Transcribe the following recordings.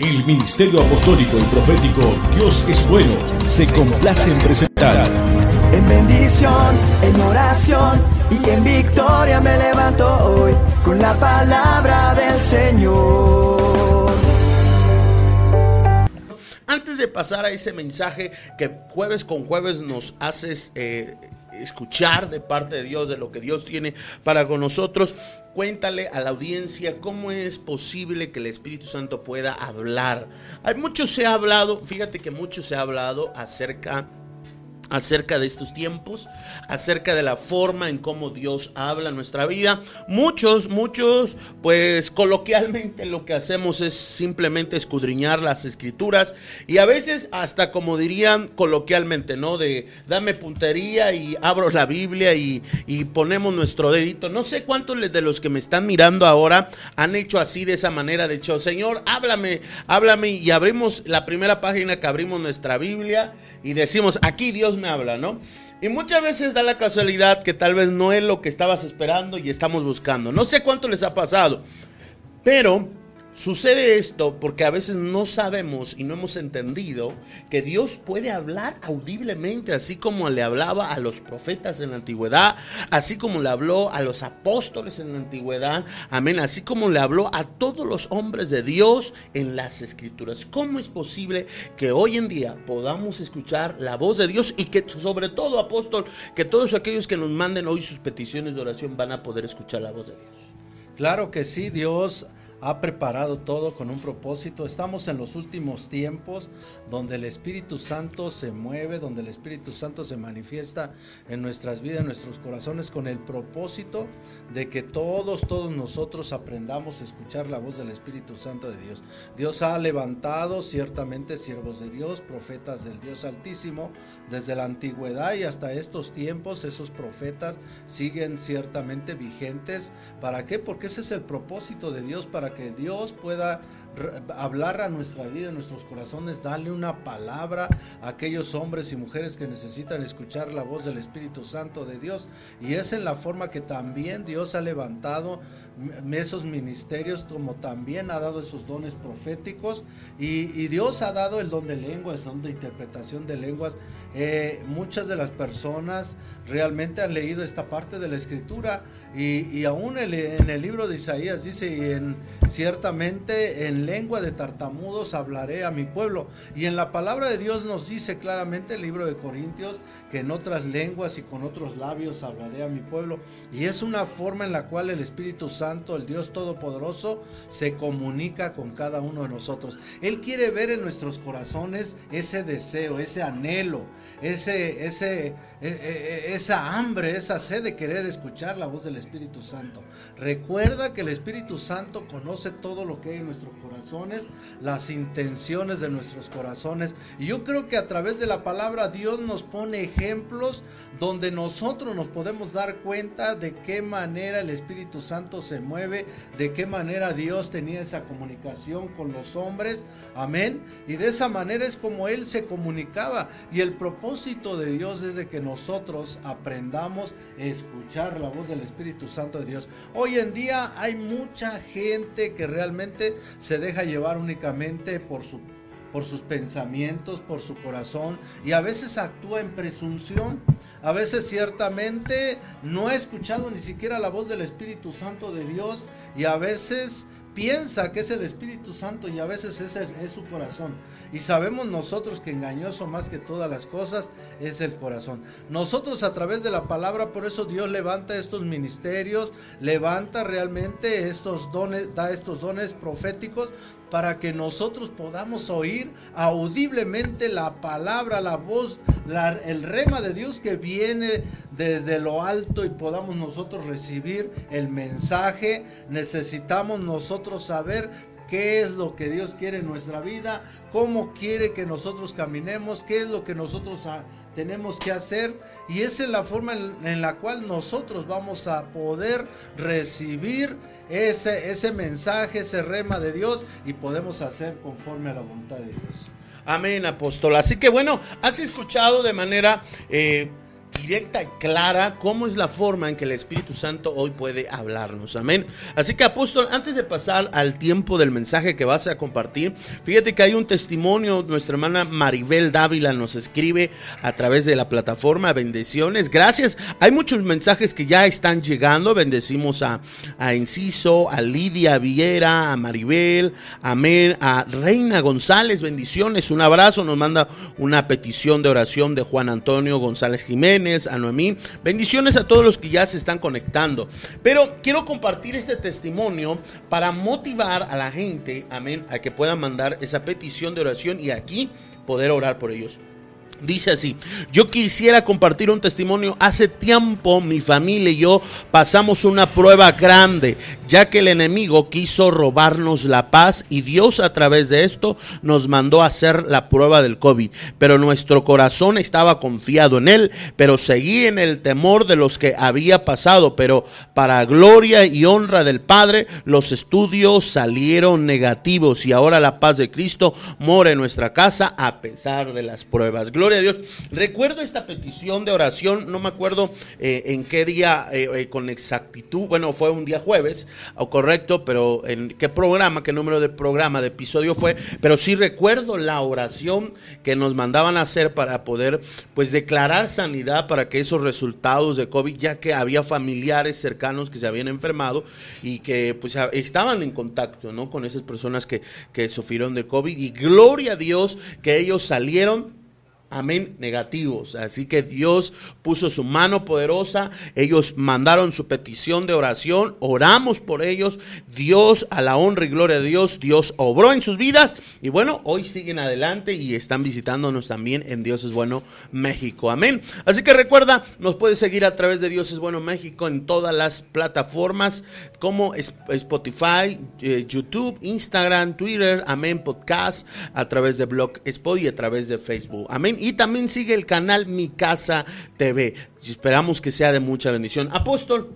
El Ministerio Apostólico y Profético Dios es Bueno se complace en presentar. En bendición, en oración y en victoria me levanto hoy con la palabra del Señor. Antes de pasar a ese mensaje que jueves con jueves nos haces eh, escuchar de parte de Dios, de lo que Dios tiene para con nosotros, cuéntale a la audiencia cómo es posible que el Espíritu Santo pueda hablar. Hay mucho se ha hablado, fíjate que mucho se ha hablado acerca acerca de estos tiempos, acerca de la forma en cómo Dios habla nuestra vida. Muchos, muchos, pues coloquialmente lo que hacemos es simplemente escudriñar las escrituras y a veces hasta como dirían coloquialmente, ¿no? De dame puntería y abro la Biblia y, y ponemos nuestro dedito. No sé cuántos de los que me están mirando ahora han hecho así de esa manera, de hecho, Señor, háblame, háblame y abrimos la primera página que abrimos nuestra Biblia y decimos, aquí Dios me habla, ¿no? Y muchas veces da la casualidad que tal vez no es lo que estabas esperando y estamos buscando. No sé cuánto les ha pasado, pero Sucede esto porque a veces no sabemos y no hemos entendido que Dios puede hablar audiblemente, así como le hablaba a los profetas en la antigüedad, así como le habló a los apóstoles en la antigüedad, amén, así como le habló a todos los hombres de Dios en las escrituras. ¿Cómo es posible que hoy en día podamos escuchar la voz de Dios y que sobre todo, apóstol, que todos aquellos que nos manden hoy sus peticiones de oración van a poder escuchar la voz de Dios? Claro que sí, Dios ha preparado todo con un propósito. Estamos en los últimos tiempos donde el Espíritu Santo se mueve, donde el Espíritu Santo se manifiesta en nuestras vidas, en nuestros corazones, con el propósito de que todos, todos nosotros aprendamos a escuchar la voz del Espíritu Santo de Dios. Dios ha levantado ciertamente siervos de Dios, profetas del Dios Altísimo, desde la antigüedad y hasta estos tiempos, esos profetas siguen ciertamente vigentes. ¿Para qué? Porque ese es el propósito de Dios para que Dios pueda hablar a nuestra vida, a nuestros corazones, darle una palabra a aquellos hombres y mujeres que necesitan escuchar la voz del Espíritu Santo de Dios. Y es en la forma que también Dios ha levantado esos ministerios, como también ha dado esos dones proféticos. Y, Dios ha dado el don de lenguas, el don de interpretación de lenguas. Eh, muchas de las personas realmente han leído esta parte de la escritura y, aún en el libro de Isaías dice, en, ciertamente en lengua de tartamudos hablaré a mi pueblo. Y en la palabra de Dios nos dice claramente el libro de Corintios que en otras lenguas y con otros labios hablaré a mi pueblo. Y es una forma en la cual el Espíritu Santo, el Dios Todopoderoso, se comunica con cada uno de nosotros. Él quiere ver en nuestros corazones ese deseo, ese anhelo, ese, ese, esa hambre, esa sed de querer escuchar la voz del Espíritu Santo. Recuerda que el Espíritu Santo conoce todo lo que hay en nuestros corazones, las intenciones de nuestros corazones. Y yo creo que a través de la palabra Dios nos pone ejemplos donde nosotros nos podemos dar cuenta de qué manera el Espíritu Santo se mueve, de qué manera Dios tenía esa comunicación con los hombres. Amén. Y de esa manera es como Él se comunicaba. Y el propósito de Dios es de que nosotros aprendamos a escuchar la voz del Espíritu Santo de Dios. Hoy en día hay mucha gente que realmente se deja llevar únicamente por su por sus pensamientos, por su corazón y a veces actúa en presunción. A veces ciertamente no ha escuchado ni siquiera la voz del Espíritu Santo de Dios y a veces piensa que es el Espíritu Santo y a veces ese es su corazón. Y sabemos nosotros que engañoso más que todas las cosas es el corazón. Nosotros a través de la palabra, por eso Dios levanta estos ministerios, levanta realmente estos dones, da estos dones proféticos para que nosotros podamos oír audiblemente la palabra, la voz, el rema de Dios que viene desde lo alto y podamos nosotros recibir el mensaje. Necesitamos nosotros saber qué es lo que Dios quiere en nuestra vida, cómo quiere que nosotros caminemos, qué es lo que nosotros tenemos que hacer y esa es la forma en, la cual nosotros vamos a poder recibir ese, ese mensaje, ese rema de Dios y podemos hacer conforme a la voluntad de Dios. Amén, apóstol. Así que bueno, has escuchado de manera... Eh, directa y clara cómo es la forma en que el Espíritu Santo hoy puede hablarnos. Amén. Así que apóstol, antes de pasar al tiempo del mensaje que vas a compartir, fíjate que hay un testimonio, nuestra hermana Maribel Dávila nos escribe a través de la plataforma, bendiciones, gracias. Hay muchos mensajes que ya están llegando, bendecimos a, a Inciso, a Lidia Viera, a Maribel, amén, a Reina González, bendiciones, un abrazo, nos manda una petición de oración de Juan Antonio González Jiménez, a Noemí. Bendiciones a todos los que ya se están conectando. Pero quiero compartir este testimonio para motivar a la gente, amén, a que puedan mandar esa petición de oración y aquí poder orar por ellos. Dice así, yo quisiera compartir un testimonio. Hace tiempo mi familia y yo pasamos una prueba grande, ya que el enemigo quiso robarnos la paz y Dios a través de esto nos mandó a hacer la prueba del COVID. Pero nuestro corazón estaba confiado en él, pero seguí en el temor de los que había pasado. Pero para gloria y honra del Padre, los estudios salieron negativos y ahora la paz de Cristo mora en nuestra casa a pesar de las pruebas. A Dios. Recuerdo esta petición de oración, no me acuerdo eh, en qué día eh, eh, con exactitud, bueno, fue un día jueves, o correcto, pero en qué programa, qué número de programa, de episodio fue, pero sí recuerdo la oración que nos mandaban a hacer para poder, pues, declarar sanidad para que esos resultados de COVID, ya que había familiares cercanos que se habían enfermado y que, pues, estaban en contacto, ¿no? Con esas personas que, que sufrieron de COVID y gloria a Dios que ellos salieron amén, negativos. Así que Dios puso su mano poderosa, ellos mandaron su petición de oración, oramos por ellos, Dios a la honra y gloria de Dios, Dios obró en sus vidas y bueno, hoy siguen adelante y están visitándonos también en Dios es bueno México, amén. Así que recuerda, nos puedes seguir a través de Dios es bueno México en todas las plataformas como Spotify, eh, YouTube, Instagram, Twitter, amén, podcast, a través de Blog Spot y a través de Facebook, amén. Y también sigue el canal Mi Casa TV. Esperamos que sea de mucha bendición. Apóstol.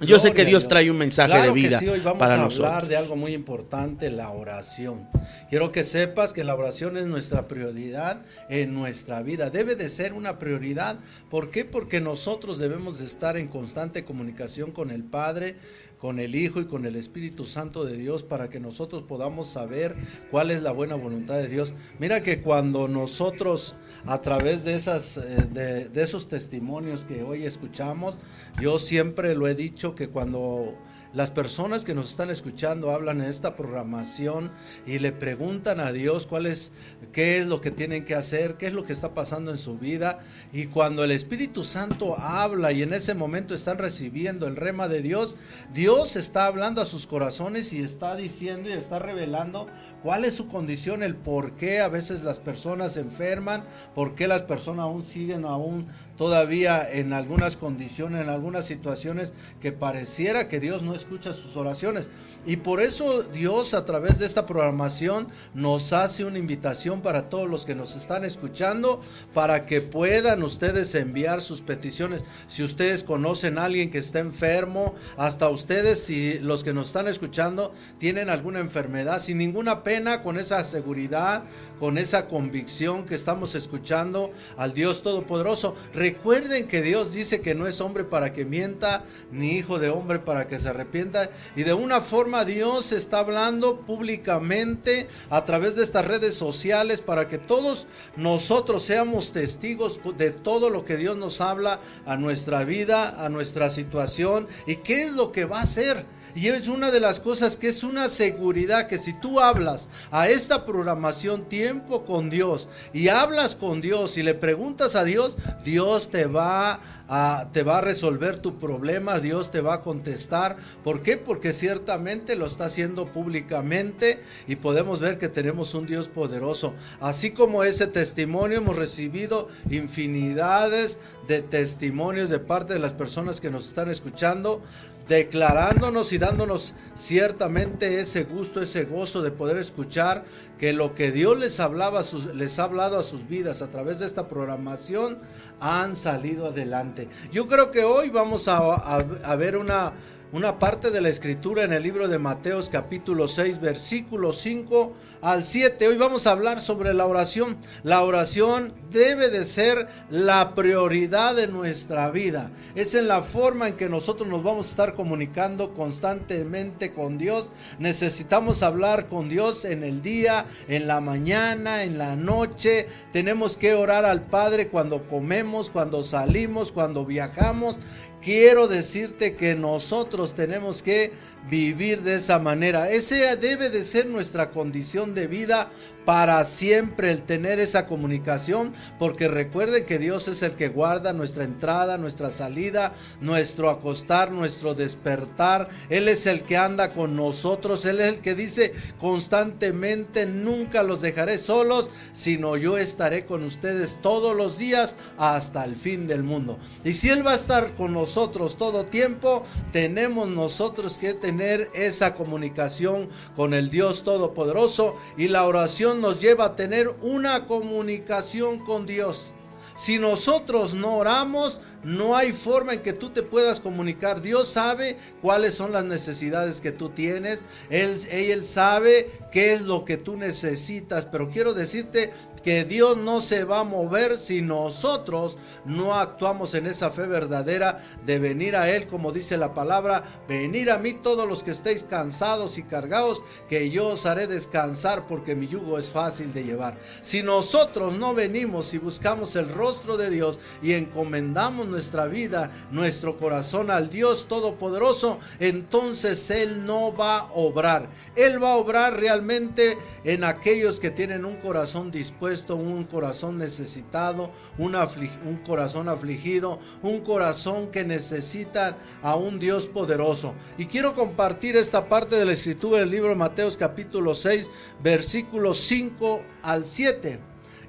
Yo sé que Dios trae un mensaje de vida sí, hoy vamos para a nosotros. hablar de algo muy importante, la oración. Quiero que sepas que la oración es nuestra prioridad en nuestra vida. Debe de ser una prioridad. ¿Por qué? Porque nosotros debemos de estar en constante comunicación con el Padre, con el Hijo y con el Espíritu Santo de Dios para que nosotros podamos saber cuál es la buena voluntad de Dios. Mira que cuando nosotros a través de, esas, eh, de, esos testimonios que hoy escuchamos, yo siempre lo he dicho que cuando las personas que nos están escuchando hablan en esta programación y le preguntan a Dios cuál es, qué es lo que tienen que hacer, qué es lo que está pasando en su vida. Y cuando el Espíritu Santo habla y en ese momento están recibiendo el rema de Dios, Dios está hablando a sus corazones y está diciendo y está revelando cuál es su condición, el por qué a veces las personas se enferman, por qué las personas aún siguen aún todavía en algunas condiciones, en algunas situaciones que pareciera que Dios no escucha sus oraciones. Y por eso Dios a través de esta programación nos hace una invitación para todos los que nos están escuchando, para que puedan ustedes enviar sus peticiones. Si ustedes conocen a alguien que está enfermo, hasta ustedes, si los que nos están escuchando tienen alguna enfermedad, sin ninguna pena, con esa seguridad, con esa convicción que estamos escuchando al Dios Todopoderoso. Recuerden que Dios dice que no es hombre para que mienta, ni hijo de hombre para que se arrepienta. Y de una forma Dios está hablando públicamente a través de estas redes sociales para que todos nosotros seamos testigos de todo lo que Dios nos habla a nuestra vida, a nuestra situación y qué es lo que va a hacer. Y es una de las cosas que es una seguridad que si tú hablas a esta programación tiempo con Dios y hablas con Dios y le preguntas a Dios, Dios te va a, te va a resolver tu problema, Dios te va a contestar. ¿Por qué? Porque ciertamente lo está haciendo públicamente y podemos ver que tenemos un Dios poderoso. Así como ese testimonio hemos recibido infinidades de testimonios de parte de las personas que nos están escuchando declarándonos y dándonos ciertamente ese gusto, ese gozo de poder escuchar que lo que Dios les hablaba, les ha hablado a sus vidas a través de esta programación, han salido adelante. Yo creo que hoy vamos a, ver una una parte de la escritura en el libro de Mateos capítulo 6 versículo 5 al 7. Hoy vamos a hablar sobre la oración. La oración debe de ser la prioridad de nuestra vida. Es en la forma en que nosotros nos vamos a estar comunicando constantemente con Dios. Necesitamos hablar con Dios en el día, en la mañana, en la noche. Tenemos que orar al Padre cuando comemos, cuando salimos, cuando viajamos quiero decirte que nosotros tenemos que vivir de esa manera. Esa debe de ser nuestra condición de vida para siempre el tener esa comunicación, porque recuerde que Dios es el que guarda nuestra entrada, nuestra salida, nuestro acostar, nuestro despertar. Él es el que anda con nosotros, Él es el que dice constantemente, nunca los dejaré solos, sino yo estaré con ustedes todos los días hasta el fin del mundo. Y si Él va a estar con nosotros todo tiempo, tenemos nosotros que tener esa comunicación con el Dios Todopoderoso y la oración nos lleva a tener una comunicación con Dios. Si nosotros no oramos, no hay forma en que tú te puedas comunicar. Dios sabe cuáles son las necesidades que tú tienes. Él, él sabe qué es lo que tú necesitas. Pero quiero decirte que Dios no se va a mover si nosotros no actuamos en esa fe verdadera de venir a Él, como dice la palabra, venir a mí todos los que estéis cansados y cargados, que yo os haré descansar porque mi yugo es fácil de llevar. Si nosotros no venimos y buscamos el rostro de Dios y encomendamos nuestra vida, nuestro corazón al Dios Todopoderoso, entonces Él no va a obrar. Él va a obrar realmente en aquellos que tienen un corazón dispuesto, un corazón necesitado, un, un corazón afligido, un corazón que necesita a un Dios poderoso. Y quiero compartir esta parte de la escritura del libro de Mateos capítulo 6, versículos 5 al 7.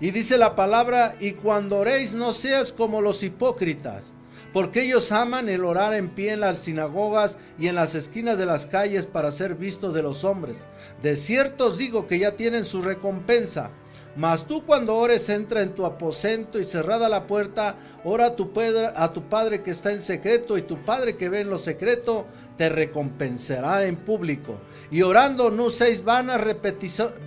Y dice la palabra, y cuando oréis no seas como los hipócritas, porque ellos aman el orar en pie en las sinagogas y en las esquinas de las calles para ser vistos de los hombres. De cierto os digo que ya tienen su recompensa. Mas tú cuando ores entra en tu aposento y cerrada la puerta, ora a tu, padre, a tu Padre que está en secreto y tu Padre que ve en lo secreto te recompensará en público. Y orando no seis vanas,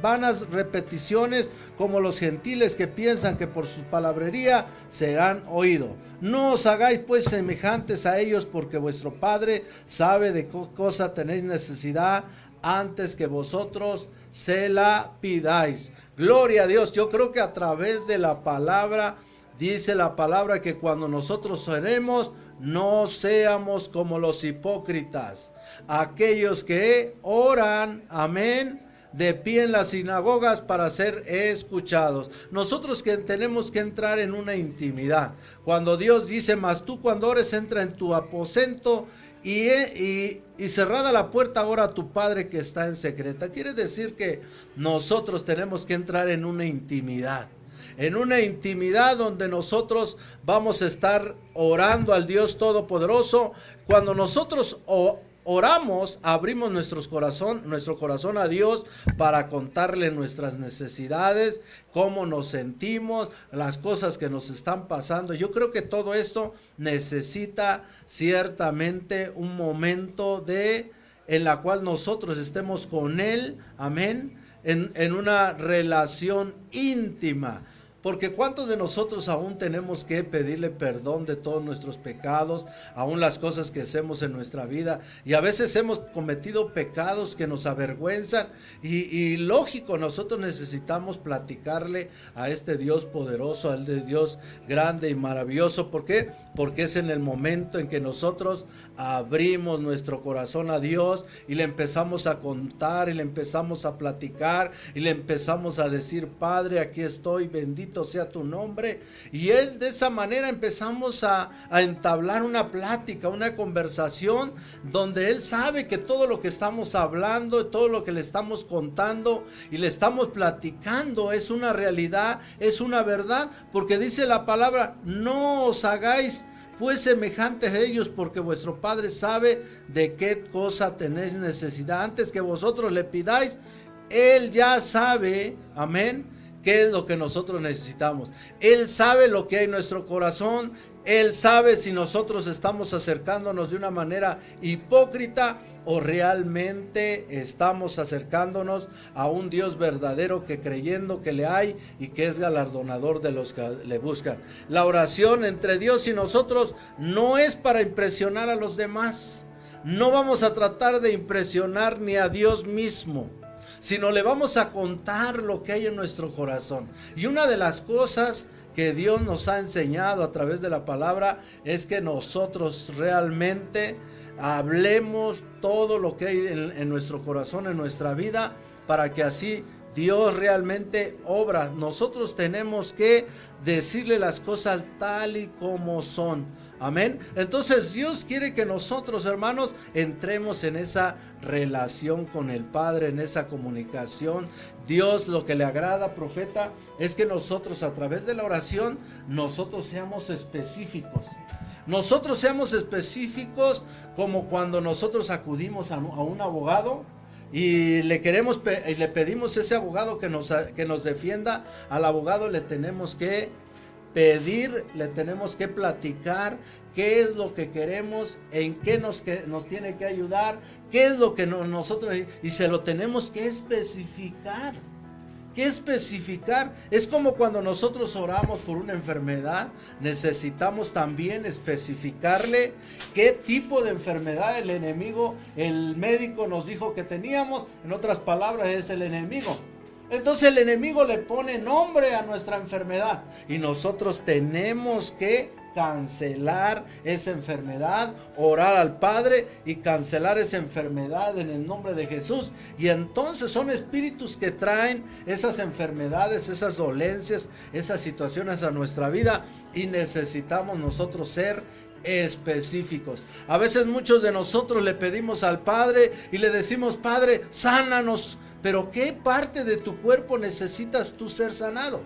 vanas repeticiones como los gentiles que piensan que por su palabrería serán oídos. No os hagáis pues semejantes a ellos porque vuestro Padre sabe de qué cosa tenéis necesidad antes que vosotros se la pidáis. Gloria a Dios. Yo creo que a través de la palabra, dice la palabra que cuando nosotros oremos, no seamos como los hipócritas, aquellos que oran, amén, de pie en las sinagogas para ser escuchados. Nosotros que tenemos que entrar en una intimidad. Cuando Dios dice, mas tú cuando ores entra en tu aposento y, y, y, cerrada la puerta ahora a tu Padre que está en secreta. Quiere decir que nosotros tenemos que entrar en una intimidad. En una intimidad donde nosotros vamos a estar orando al Dios Todopoderoso. Cuando nosotros oramos, abrimos nuestros corazón, nuestro corazón a Dios para contarle nuestras necesidades, cómo nos sentimos, las cosas que nos están pasando. Yo creo que todo esto necesita ciertamente un momento de en la cual nosotros estemos con él, amén, en, en una relación íntima. Porque cuántos de nosotros aún tenemos que pedirle perdón de todos nuestros pecados, aún las cosas que hacemos en nuestra vida. Y a veces hemos cometido pecados que nos avergüenzan. Y, lógico, nosotros necesitamos platicarle a este Dios poderoso, al de Dios grande y maravilloso. ¿Por qué? Porque es en el momento en que nosotros abrimos nuestro corazón a Dios y le empezamos a contar y le empezamos a platicar y le empezamos a decir, Padre, aquí estoy, bendito sea tu nombre. Y él de esa manera empezamos a, entablar una plática, una conversación donde él sabe que todo lo que estamos hablando, todo lo que le estamos contando y le estamos platicando es una realidad, es una verdad, porque dice la palabra, no os hagáis pues semejantes a ellos, porque vuestro Padre sabe de qué cosa tenéis necesidad. Antes que vosotros le pidáis, Él ya sabe, amén, qué es lo que nosotros necesitamos. Él sabe lo que hay en nuestro corazón. Él sabe si nosotros estamos acercándonos de una manera hipócrita o realmente estamos acercándonos a un Dios verdadero que creyendo que le hay y que es galardonador de los que le buscan. La oración entre Dios y nosotros no es para impresionar a los demás. No vamos a tratar de impresionar ni a Dios mismo sino le vamos a contar lo que hay en nuestro corazón. Y una de las cosas que Dios nos ha enseñado a través de la palabra es que nosotros realmente hablemos todo lo que hay en, nuestro corazón, en nuestra vida, para que así Dios realmente obra. Nosotros tenemos que decirle las cosas tal y como son. Amén. Entonces Dios quiere que nosotros, hermanos, entremos en esa relación con el Padre, en esa comunicación. Dios lo que le agrada, profeta, es que nosotros a través de la oración, nosotros seamos específicos. Nosotros seamos específicos como cuando nosotros acudimos a, un abogado y le queremos y le pedimos a ese abogado que nos, que nos defienda, al abogado le tenemos que pedir, le tenemos que platicar qué es lo que queremos, en qué nos, que, nos tiene que ayudar, qué es lo que nosotros y se lo tenemos que especificar. ¿Qué especificar? Es como cuando nosotros oramos por una enfermedad, necesitamos también especificarle qué tipo de enfermedad el enemigo, el médico nos dijo que teníamos, en otras palabras es el enemigo. Entonces el enemigo le pone nombre a nuestra enfermedad y nosotros tenemos que cancelar esa enfermedad, orar al Padre y cancelar esa enfermedad en el nombre de Jesús. Y entonces son espíritus que traen esas enfermedades, esas dolencias, esas situaciones a nuestra vida y necesitamos nosotros ser específicos. A veces muchos de nosotros le pedimos al Padre y le decimos, Padre, sánanos, pero ¿qué parte de tu cuerpo necesitas tú ser sanado?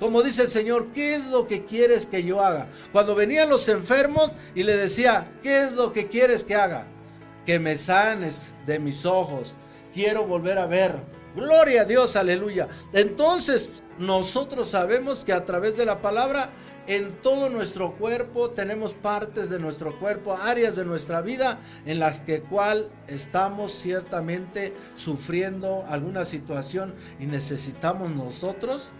Como dice el Señor, ¿qué es lo que quieres que yo haga? Cuando venían los enfermos y le decía, ¿qué es lo que quieres que haga? Que me sanes de mis ojos. Quiero volver a ver. Gloria a Dios, aleluya. Entonces, nosotros sabemos que a través de la palabra, en todo nuestro cuerpo tenemos partes de nuestro cuerpo, áreas de nuestra vida en las que cual estamos ciertamente sufriendo alguna situación y necesitamos nosotros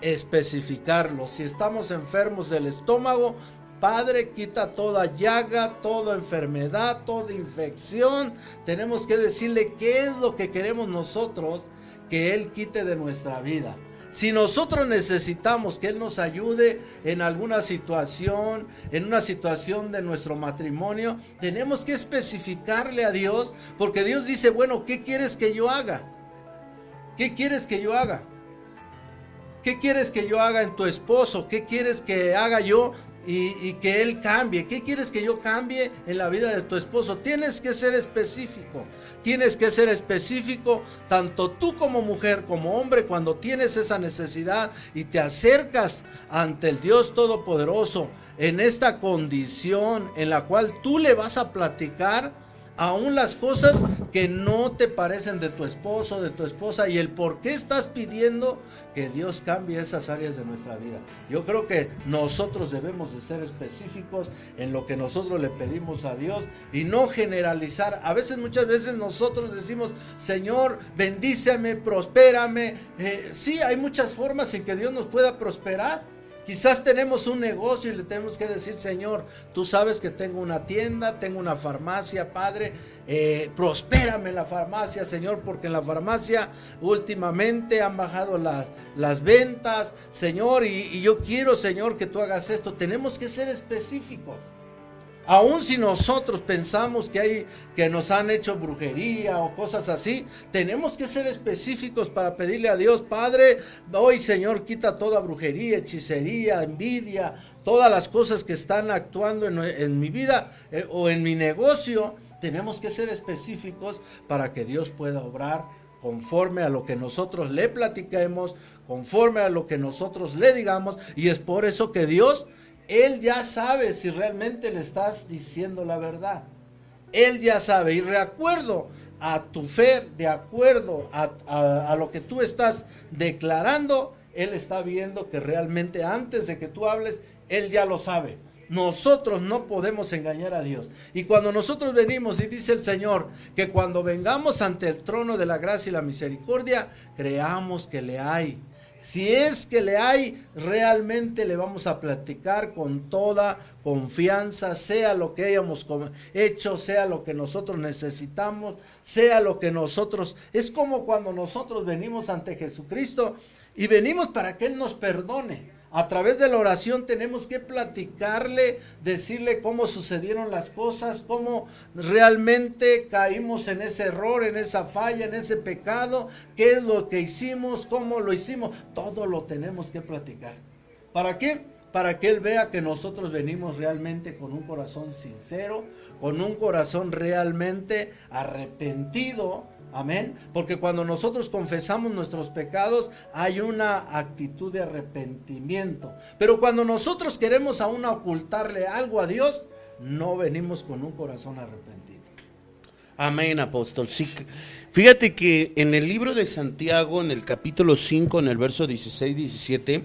especificarlo. Si estamos enfermos del estómago, Padre, quita toda llaga, toda enfermedad, toda infección. Tenemos que decirle qué es lo que queremos nosotros que Él quite de nuestra vida. Si nosotros necesitamos que Él nos ayude en alguna situación, en una situación de nuestro matrimonio, tenemos que especificarle a Dios, porque Dios dice, bueno, ¿qué quieres que yo haga? ¿Qué quieres que yo haga? ¿Qué quieres que yo haga en tu esposo? ¿Qué quieres que haga yo y, que él cambie? ¿Qué quieres que yo cambie en la vida de tu esposo? Tienes que ser específico. Tienes que ser específico, tanto tú como mujer, como hombre, cuando tienes esa necesidad y te acercas ante el Dios Todopoderoso en esta condición en la cual tú le vas a platicar aún las cosas que no te parecen de tu esposo, de tu esposa y el por qué estás pidiendo que Dios cambie esas áreas de nuestra vida. Yo creo que nosotros debemos de ser específicos en lo que nosotros le pedimos a Dios y no generalizar. A veces, muchas veces nosotros decimos, Señor, bendíceme, prospérame. Eh, sí, hay muchas formas en que Dios nos pueda prosperar Quizás tenemos un negocio y le tenemos que decir, Señor, tú sabes que tengo una tienda, tengo una farmacia, Padre, eh, prospérame la farmacia, Señor, porque en la farmacia últimamente han bajado las ventas, Señor, y yo quiero, Señor, que tú hagas esto. Tenemos que ser específicos. Aún si nosotros pensamos que hay que nos han hecho brujería o cosas así, tenemos que ser específicos para pedirle a Dios, Padre, hoy Señor, quita toda brujería, hechicería, envidia, todas las cosas que están actuando en, mi vida eh, o en mi negocio. Tenemos que ser específicos para que Dios pueda obrar conforme a lo que nosotros le platiquemos, conforme a lo que nosotros le digamos, y es por eso que Dios él ya sabe si realmente le estás diciendo la verdad. Él ya sabe. Y de acuerdo a tu fe, de acuerdo a, lo que tú estás declarando, Él está viendo que realmente antes de que tú hables, Él ya lo sabe. Nosotros no podemos engañar a Dios. Y cuando nosotros venimos y dice el Señor que cuando vengamos ante el trono de la gracia y la misericordia, creamos que le hay. Si es que le hay, realmente le vamos a platicar con toda confianza, sea lo que hayamos hecho, sea lo que nosotros necesitamos, sea lo que nosotros... Es como cuando nosotros venimos ante Jesucristo y venimos para que Él nos perdone. A través de la oración tenemos que platicarle, decirle cómo sucedieron las cosas, cómo realmente caímos en ese error, en esa falla, en ese pecado, qué es lo que hicimos, cómo lo hicimos. Todo lo tenemos que platicar. ¿Para qué? Para que Él vea que nosotros venimos realmente con un corazón sincero, con un corazón realmente arrepentido Amén. Porque cuando nosotros confesamos nuestros pecados hay una actitud de arrepentimiento. Pero cuando nosotros queremos aún ocultarle algo a Dios, no venimos con un corazón arrepentido. Amén, apóstol. Sí. Fíjate que en el libro de Santiago, en el capítulo 5, en el verso 16, 17,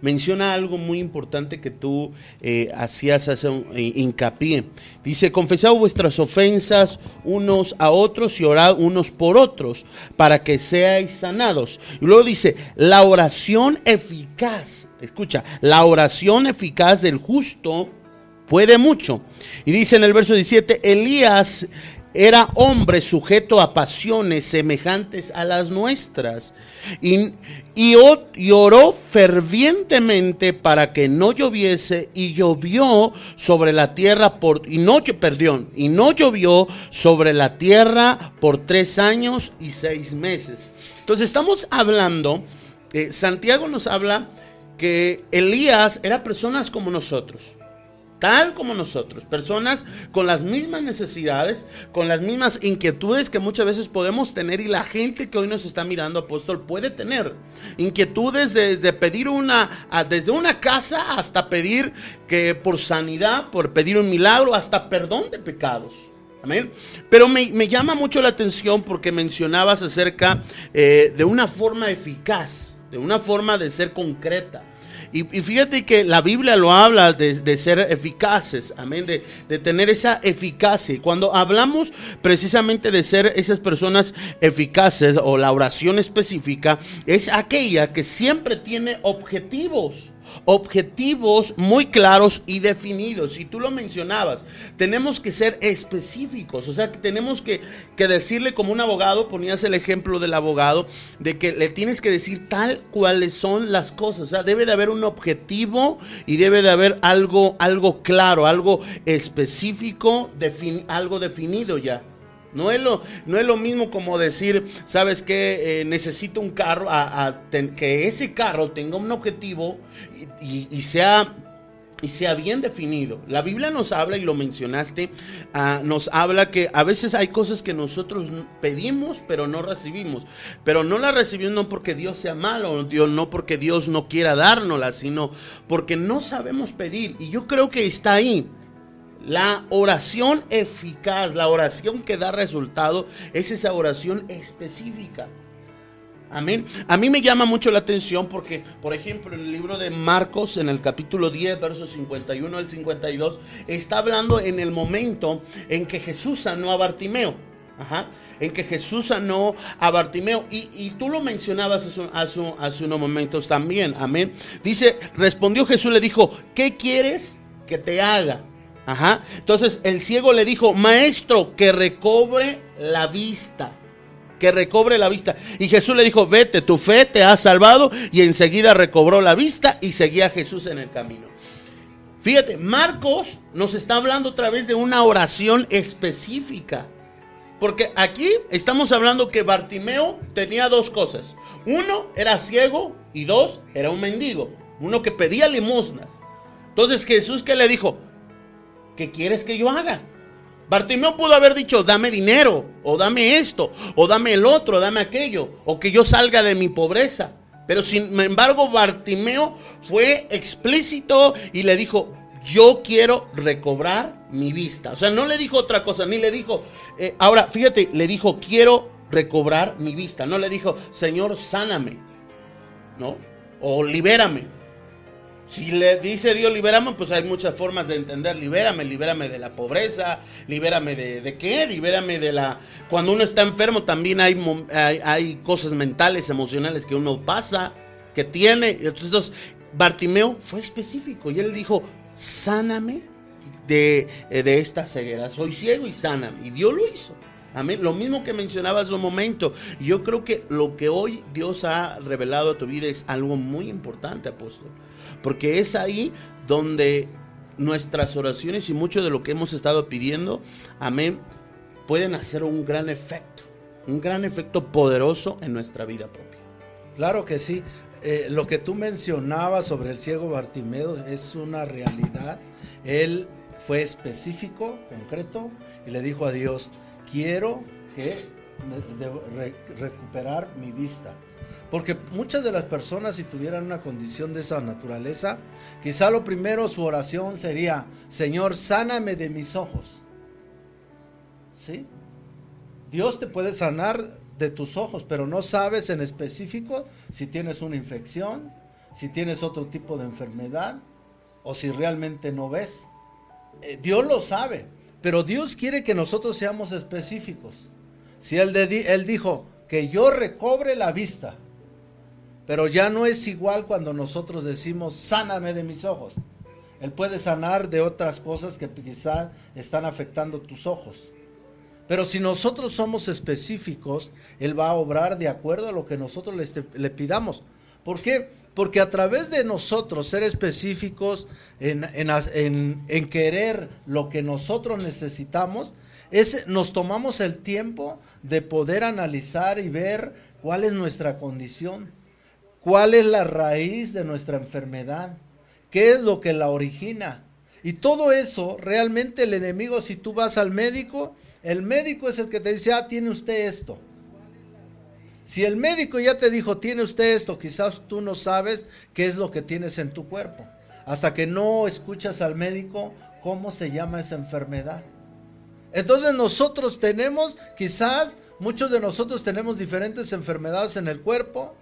menciona algo muy importante que tú eh, hacías hace un, eh, hincapié. Dice, confesad vuestras ofensas unos a otros y orad unos por otros para que seáis sanados. Y luego dice, la oración eficaz, escucha, la oración eficaz del justo puede mucho. Y dice en el verso 17, Elías era hombre sujeto a pasiones semejantes a las nuestras y, y, oró fervientemente para que no lloviese y llovió sobre la tierra por y no perdón y no llovió sobre la tierra por tres años y seis meses. Entonces estamos hablando, eh, Santiago nos habla que Elías era personas como nosotros tal como nosotros, personas con las mismas necesidades, con las mismas inquietudes que muchas veces podemos tener y la gente que hoy nos está mirando, apóstol, puede tener. Inquietudes desde pedir una, desde una casa hasta pedir que por sanidad, por pedir un milagro, hasta perdón de pecados. Amén. Pero me, llama mucho la atención porque mencionabas acerca eh, de una forma eficaz, de una forma de ser concreta. Y, fíjate que la Biblia lo habla de, ser eficaces, amén, de, de, tener esa eficacia. Cuando hablamos precisamente de ser esas personas eficaces o la oración específica, es aquella que siempre tiene objetivos objetivos muy claros y definidos. Y tú lo mencionabas, tenemos que ser específicos, o sea, que tenemos que, decirle como un abogado, ponías el ejemplo del abogado, de que le tienes que decir tal cuáles son las cosas. O sea, debe de haber un objetivo y debe de haber algo, algo claro, algo específico, algo definido ya. No es, lo, no es lo mismo como decir, ¿sabes qué? Eh, necesito un carro, a, que ese carro tenga un objetivo y, sea y sea bien definido. La Biblia nos habla, y lo mencionaste, ah, nos habla que a veces hay cosas que nosotros pedimos, pero no recibimos. Pero no las recibimos no porque Dios sea malo, Dios, no porque Dios no quiera dárnoslas, sino porque no sabemos pedir. Y yo creo que está ahí. La oración eficaz, la oración que da resultado, es esa oración específica. Amén. A mí me llama mucho la atención porque, por ejemplo, en el libro de Marcos, en el capítulo 10, versos 51 al 52, está hablando en el momento en que Jesús sanó a Bartimeo. Ajá. En que Jesús sanó a Bartimeo. Y, tú lo mencionabas hace, hace unos momentos también. Amén. Dice, respondió Jesús, le dijo, ¿qué quieres que te haga? Ajá. Entonces el ciego le dijo, maestro, que recobre la vista. Que recobre la vista. Y Jesús le dijo, vete, tu fe te ha salvado. Y enseguida recobró la vista y seguía a Jesús en el camino. Fíjate, Marcos nos está hablando otra vez de una oración específica. Porque aquí estamos hablando que Bartimeo tenía dos cosas. Uno era ciego y dos era un mendigo. Uno que pedía limosnas. Entonces Jesús que le dijo, ¿qué quieres que yo haga? Bartimeo pudo haber dicho, dame dinero, o dame esto, o dame el otro, dame aquello, o que yo salga de mi pobreza. Pero sin embargo, Bartimeo fue explícito y le dijo, yo quiero recobrar mi vista. O sea, no le dijo otra cosa, ni le dijo, eh, ahora fíjate, le dijo, quiero recobrar mi vista. No le dijo, Señor, sáname. ¿no? O libérame. Si le dice Dios libérame, pues hay muchas formas de entender libérame, libérame de la pobreza, libérame de, de qué, libérame de la... Cuando uno está enfermo también hay, hay, cosas mentales, emocionales que uno pasa, que tiene. Entonces Bartimeo fue específico y él dijo, sáname de, de esta ceguera, soy ciego y sáname. Y Dios lo hizo. Amén. Lo mismo que mencionaba hace un momento. Yo creo que lo que hoy Dios ha revelado a tu vida es algo muy importante, apóstol. Porque es ahí donde nuestras oraciones y mucho de lo que hemos estado pidiendo, amén, pueden hacer un gran efecto, un gran efecto poderoso en nuestra vida propia. Claro que sí. Eh, lo que tú mencionabas sobre el ciego Bartimeo es una realidad. Él fue específico, concreto, y le dijo a Dios, quiero que recuperar mi vista. Porque muchas de las personas si tuvieran una condición de esa naturaleza, quizá lo primero su oración sería, Señor, sáname de mis ojos. ¿Sí? Dios te puede sanar de tus ojos, pero no sabes en específico si tienes una infección, si tienes otro tipo de enfermedad o si realmente no ves. Eh, Dios lo sabe, pero Dios quiere que nosotros seamos específicos. Si él, él dijo que yo recobre la vista, pero ya no es igual cuando nosotros decimos, sáname de mis ojos. Él puede sanar de otras cosas que quizás están afectando tus ojos. Pero si nosotros somos específicos, Él va a obrar de acuerdo a lo que nosotros le, pidamos. ¿Por qué? Porque a través de nosotros ser específicos en, en, querer lo que nosotros necesitamos, es, nos tomamos el tiempo de poder analizar y ver cuál es nuestra condición cuál es la raíz de nuestra enfermedad, qué es lo que la origina. Y todo eso, realmente el enemigo, si tú vas al médico, el médico es el que te dice, ah, tiene usted esto. Si el médico ya te dijo, tiene usted esto, quizás tú no sabes qué es lo que tienes en tu cuerpo. Hasta que no escuchas al médico cómo se llama esa enfermedad. Entonces nosotros tenemos, quizás muchos de nosotros tenemos diferentes enfermedades en el cuerpo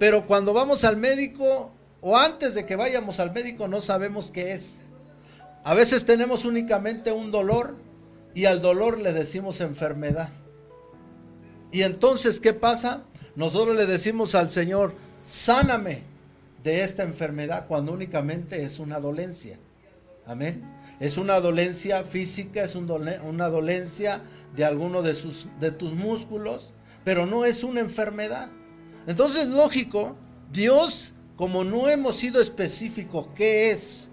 pero cuando vamos al médico o antes de que vayamos al médico no sabemos qué es. A veces tenemos únicamente un dolor y al dolor le decimos enfermedad. Y entonces, ¿qué pasa? Nosotros le decimos al Señor, sáname de esta enfermedad cuando únicamente es una dolencia. Amén. Es una dolencia física, es una dolencia de alguno de, tus músculos, pero no es una enfermedad. Entonces, lógico, Dios, como no hemos sido específicos qué es,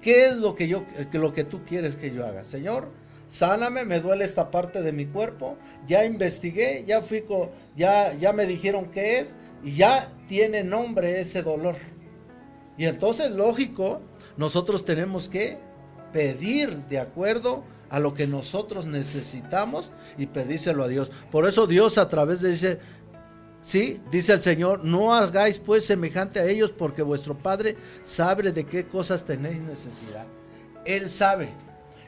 qué es lo que yo, lo que tú quieres que yo haga, Señor, sáname, me duele esta parte de mi cuerpo, ya investigué, ya fui, ya, ya me dijeron qué es y ya tiene nombre ese dolor. Y entonces, lógico, nosotros tenemos que pedir de acuerdo a lo que nosotros necesitamos y pedírselo a Dios. Por eso Dios a través de ese Sí, dice el Señor, no hagáis pues semejante a ellos porque vuestro Padre sabe de qué cosas tenéis necesidad. Él sabe.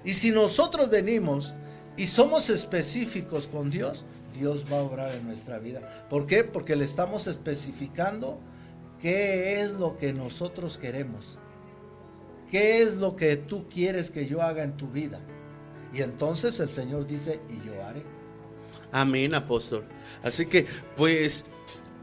Y si nosotros venimos y somos específicos con Dios, Dios va a obrar en nuestra vida. ¿Por qué? Porque le estamos especificando qué es lo que nosotros queremos. ¿Qué es lo que tú quieres que yo haga en tu vida? Y entonces el Señor dice, y yo haré. Amén, apóstol. Así que, pues,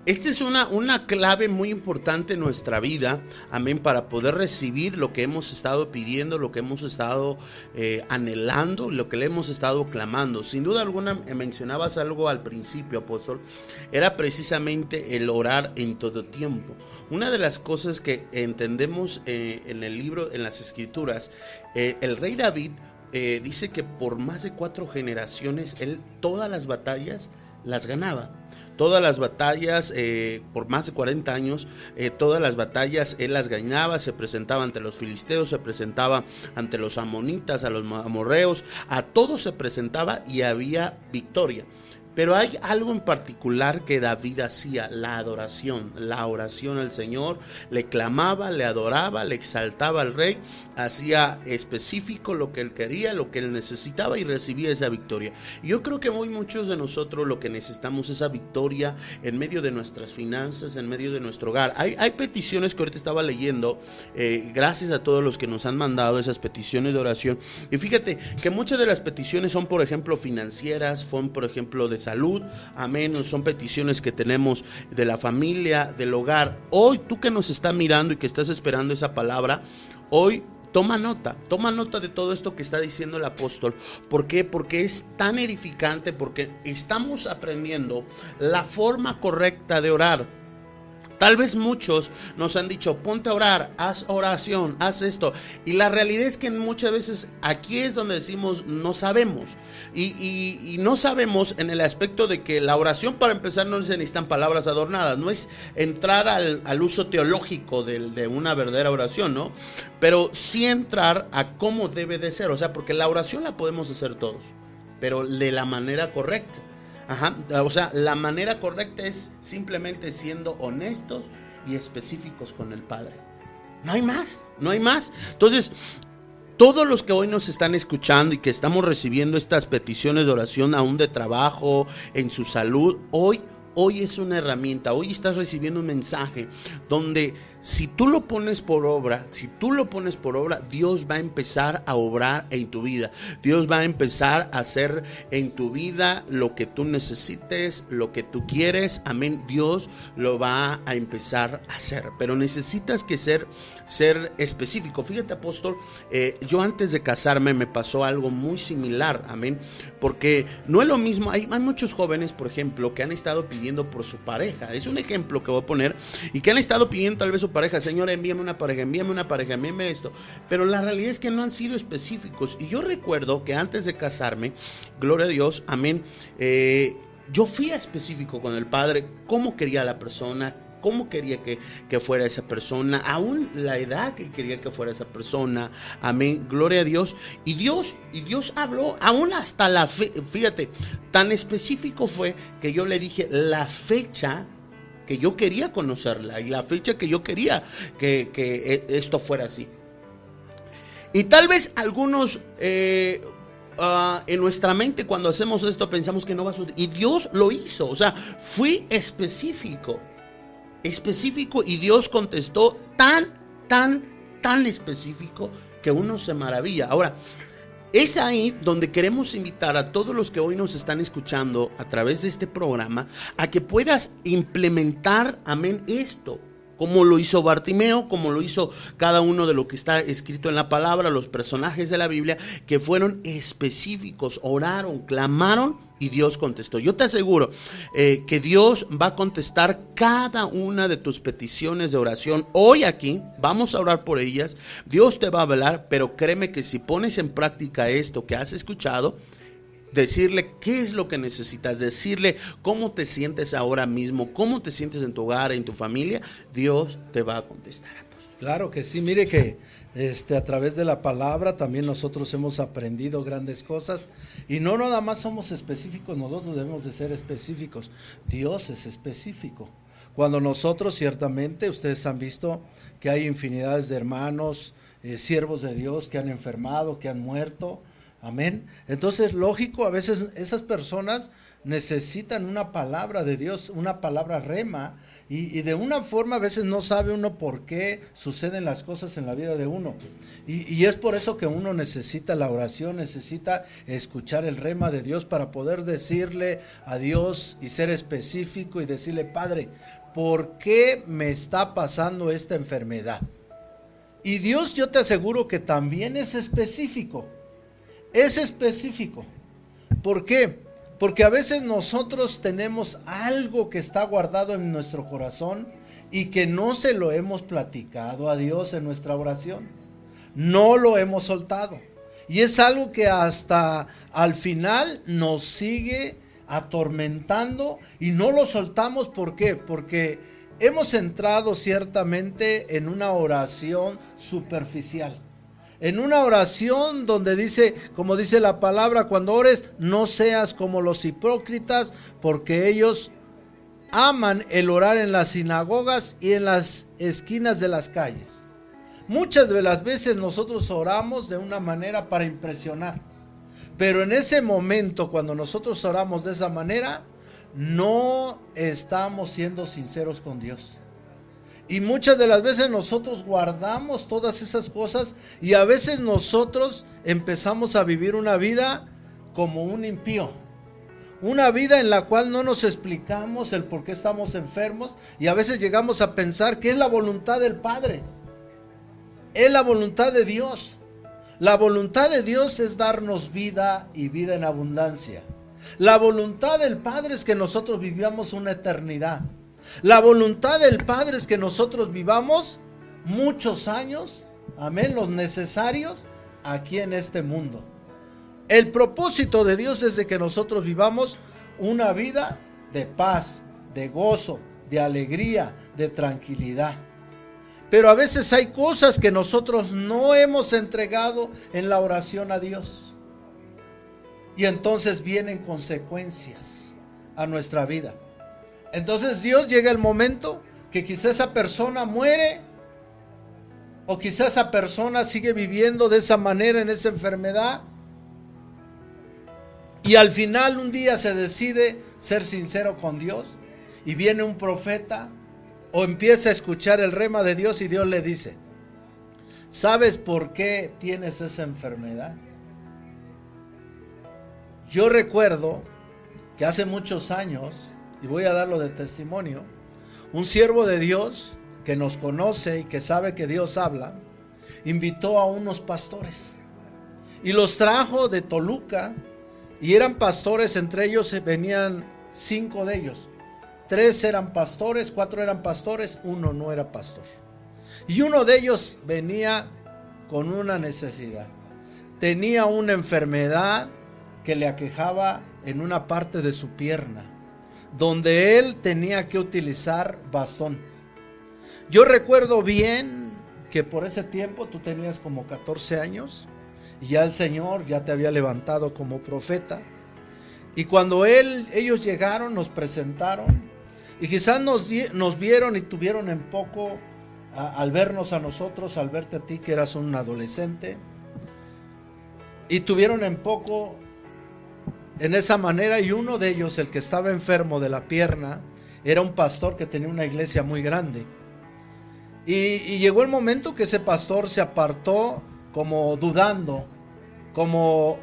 esta es una, una clave muy importante en nuestra vida, amén, para poder recibir lo que hemos estado pidiendo, lo que hemos estado eh, anhelando, lo que le hemos estado clamando. Sin duda alguna, mencionabas algo al principio, apóstol, era precisamente el orar en todo tiempo. Una de las cosas que entendemos eh, en el libro, en las escrituras, eh, el rey David dice que por más de cuatro generaciones, él todas las batallas, las ganaba. Todas las batallas, eh, por más de 40 años, eh, todas las batallas él las ganaba, se presentaba ante los filisteos, se presentaba ante los amonitas, a los amorreos, a todos se presentaba y había victoria. Pero hay algo en particular que David hacía, la adoración, la oración al Señor, le clamaba, le adoraba, le exaltaba al rey, hacía específico lo que él quería, lo que él necesitaba y recibía esa victoria. yo creo que hoy muchos de nosotros lo que necesitamos es esa victoria en medio de nuestras finanzas, en medio de nuestro hogar. Hay, hay peticiones que ahorita estaba leyendo, eh, gracias a todos los que nos han mandado esas peticiones de oración. Y fíjate que muchas de las peticiones son, por ejemplo, financieras, son, por ejemplo, de salud, amén, son peticiones que tenemos de la familia, del hogar. Hoy tú que nos estás mirando y que estás esperando esa palabra, hoy Toma nota, toma nota de todo esto que está diciendo el apóstol. ¿Por qué? Porque es tan edificante, porque estamos aprendiendo la forma correcta de orar. Tal vez muchos nos han dicho, ponte a orar, haz oración, haz esto. Y la realidad es que muchas veces aquí es donde decimos, no sabemos. Y, no sabemos en el aspecto de que la oración para empezar no se necesitan palabras adornadas, no es entrar al, uso teológico de, de, una verdadera oración, ¿no? Pero sí entrar a cómo debe de ser, o sea, porque la oración la podemos hacer todos, pero de la manera correcta. Ajá, o sea, la manera correcta es simplemente siendo honestos y específicos con el Padre. No hay más, no hay más. Entonces, todos los que hoy nos están escuchando y que estamos recibiendo estas peticiones de oración aún de trabajo, en su salud, hoy, hoy es una herramienta, hoy estás recibiendo un mensaje donde si tú lo pones por obra, si tú lo pones por obra, Dios va a empezar a obrar en tu vida. Dios va a empezar a hacer en tu vida lo que tú necesites, lo que tú quieres. Amén. Dios lo va a empezar a hacer. Pero necesitas que ser, ser específico. Fíjate, apóstol, eh, yo antes de casarme me pasó algo muy similar. Amén. Porque no es lo mismo. Hay, hay muchos jóvenes, por ejemplo, que han estado pidiendo por su pareja. Es un ejemplo que voy a poner. Y que han estado pidiendo tal vez pareja, Señor, envíame una pareja, envíame una pareja, envíame esto. Pero la realidad es que no han sido específicos. Y yo recuerdo que antes de casarme, gloria a Dios, amén, eh, yo fui específico con el Padre, cómo quería la persona, cómo quería que, que, fuera esa persona, aún la edad que quería que fuera esa persona. Amén, gloria a Dios. Y Dios, y Dios habló, aún hasta la fe, fíjate, tan específico fue que yo le dije la fecha que yo quería conocerla y la fecha que yo quería que, e, esto fuera así. Y tal vez algunos eh, ah, en nuestra mente cuando hacemos esto pensamos que no va a suceder. Y Dios lo hizo. O sea, fui específico. Específico y Dios contestó tan, tan, tan específico que uno se maravilla. Ahora, es ahí donde queremos invitar a todos los que hoy nos están escuchando a través de este programa a que puedas implementar, amén, esto como lo hizo Bartimeo, como lo hizo cada uno de lo que está escrito en la palabra, los personajes de la Biblia, que fueron específicos, oraron, clamaron y Dios contestó. Yo te aseguro eh, que Dios va a contestar cada una de tus peticiones de oración hoy aquí. Vamos a orar por ellas. Dios te va a hablar, pero créeme que si pones en práctica esto que has escuchado, decirle qué es lo que necesitas, decirle cómo te sientes ahora mismo, cómo te sientes en tu hogar, en tu familia, Dios te va a contestar. Claro que sí, mire que este, a través de la palabra también nosotros hemos aprendido grandes cosas y no nada más somos específicos, nosotros debemos de ser específicos, Dios es específico. Cuando nosotros ciertamente, ustedes han visto que hay infinidades de hermanos, eh, siervos de Dios que han enfermado, que han muerto, Amén. Entonces, lógico, a veces esas personas necesitan una palabra de Dios, una palabra rema, y, de una forma a veces no sabe uno por qué suceden las cosas en la vida de uno. Y, es por eso que uno necesita la oración, necesita escuchar el rema de Dios para poder decirle a Dios y ser específico y decirle, Padre, ¿por qué me está pasando esta enfermedad? Y Dios yo te aseguro que también es específico es específico. ¿Por qué? Porque a veces nosotros tenemos algo que está guardado en nuestro corazón y que no se lo hemos platicado a Dios en nuestra oración. No lo hemos soltado. Y es algo que hasta al final nos sigue atormentando y no lo soltamos. ¿Por qué? Porque hemos entrado ciertamente en una oración superficial en una oración donde dice, como dice la palabra, cuando ores, no seas como los hipócritas, porque ellos aman el orar en las sinagogas y en las esquinas de las calles. Muchas de las veces nosotros oramos de una manera para impresionar. Pero en ese momento, cuando nosotros oramos de esa manera, no estamos siendo sinceros con Dios. Y muchas de las veces nosotros guardamos todas esas cosas y a veces nosotros empezamos a vivir una vida como un impío. Una vida en la cual no nos explicamos el por qué estamos enfermos y a veces llegamos a pensar que es la voluntad del Padre. Es la voluntad de Dios. La voluntad de Dios es darnos vida y vida en abundancia. La voluntad del Padre es que nosotros vivamos una eternidad. La voluntad del Padre es que nosotros vivamos muchos años, amén, los necesarios aquí en este mundo. El propósito de Dios es de que nosotros vivamos una vida de paz, de gozo, de alegría, de tranquilidad. Pero a veces hay cosas que nosotros no hemos entregado en la oración a Dios. Y entonces vienen consecuencias a nuestra vida. Entonces Dios llega el momento que quizá esa persona muere o quizá esa persona sigue viviendo de esa manera en esa enfermedad y al final un día se decide ser sincero con Dios y viene un profeta o empieza a escuchar el rema de Dios y Dios le dice, ¿sabes por qué tienes esa enfermedad? Yo recuerdo que hace muchos años y voy a darlo de testimonio, un siervo de Dios que nos conoce y que sabe que Dios habla, invitó a unos pastores y los trajo de Toluca y eran pastores, entre ellos venían cinco de ellos. Tres eran pastores, cuatro eran pastores, uno no era pastor. Y uno de ellos venía con una necesidad. Tenía una enfermedad que le aquejaba en una parte de su pierna donde él tenía que utilizar bastón. Yo recuerdo bien que por ese tiempo tú tenías como 14 años y ya el Señor ya te había levantado como profeta. Y cuando él, ellos llegaron, nos presentaron y quizás nos, nos vieron y tuvieron en poco al vernos a nosotros, al verte a ti que eras un adolescente. Y tuvieron en poco en esa manera y uno de ellos, el que estaba enfermo de la pierna, era un pastor que tenía una iglesia muy grande. Y, llegó el momento que ese pastor se apartó como dudando, como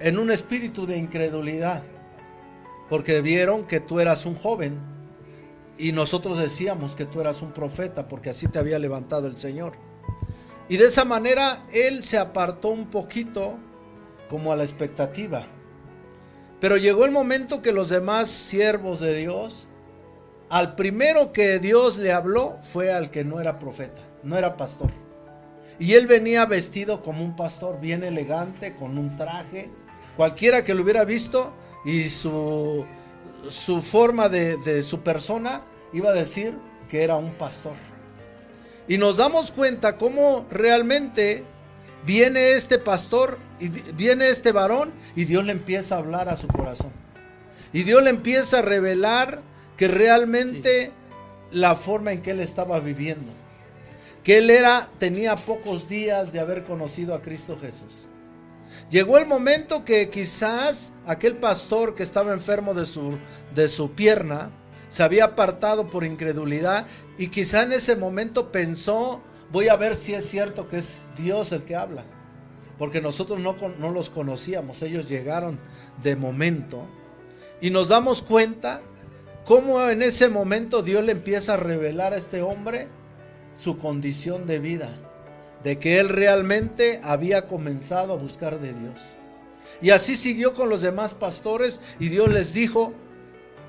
en un espíritu de incredulidad, porque vieron que tú eras un joven y nosotros decíamos que tú eras un profeta, porque así te había levantado el Señor. Y de esa manera él se apartó un poquito como a la expectativa. Pero llegó el momento que los demás siervos de Dios, al primero que Dios le habló fue al que no era profeta, no era pastor. Y él venía vestido como un pastor, bien elegante, con un traje. Cualquiera que lo hubiera visto y su, su forma de, de su persona iba a decir que era un pastor. Y nos damos cuenta cómo realmente viene este pastor y viene este varón y Dios le empieza a hablar a su corazón. Y Dios le empieza a revelar que realmente la forma en que él estaba viviendo, que él era tenía pocos días de haber conocido a Cristo Jesús. Llegó el momento que quizás aquel pastor que estaba enfermo de su, de su pierna se había apartado por incredulidad y quizá en ese momento pensó voy a ver si es cierto que es Dios el que habla. Porque nosotros no, no los conocíamos, ellos llegaron de momento. Y nos damos cuenta cómo en ese momento Dios le empieza a revelar a este hombre su condición de vida, de que él realmente había comenzado a buscar de Dios. Y así siguió con los demás pastores y Dios les dijo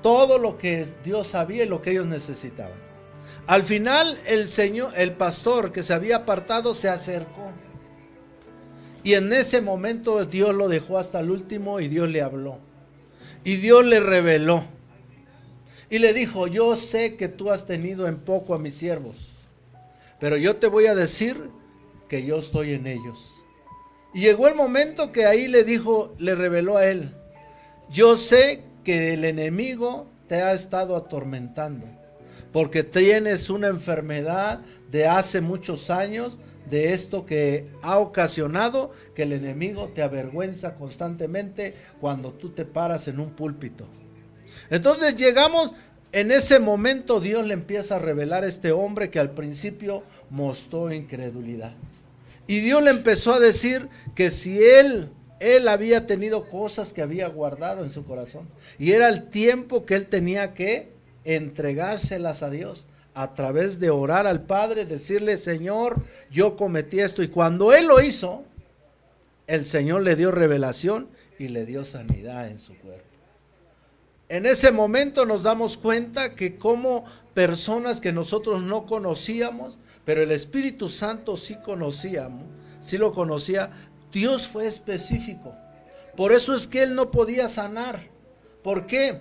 todo lo que Dios sabía y lo que ellos necesitaban. Al final el señor, el pastor que se había apartado se acercó. Y en ese momento Dios lo dejó hasta el último y Dios le habló. Y Dios le reveló. Y le dijo, yo sé que tú has tenido en poco a mis siervos, pero yo te voy a decir que yo estoy en ellos. Y llegó el momento que ahí le dijo, le reveló a él, yo sé que el enemigo te ha estado atormentando, porque tienes una enfermedad de hace muchos años, de esto que ha ocasionado que el enemigo te avergüenza constantemente cuando tú te paras en un púlpito. Entonces llegamos, en ese momento Dios le empieza a revelar a este hombre que al principio mostró incredulidad. Y Dios le empezó a decir que si él él había tenido cosas que había guardado en su corazón. Y era el tiempo que él tenía que entregárselas a Dios a través de orar al Padre, decirle, Señor, yo cometí esto. Y cuando él lo hizo, el Señor le dio revelación y le dio sanidad en su cuerpo. En ese momento nos damos cuenta que como personas que nosotros no conocíamos, pero el Espíritu Santo sí conocíamos, sí lo conocía, Dios fue específico. Por eso es que él no podía sanar. ¿Por qué?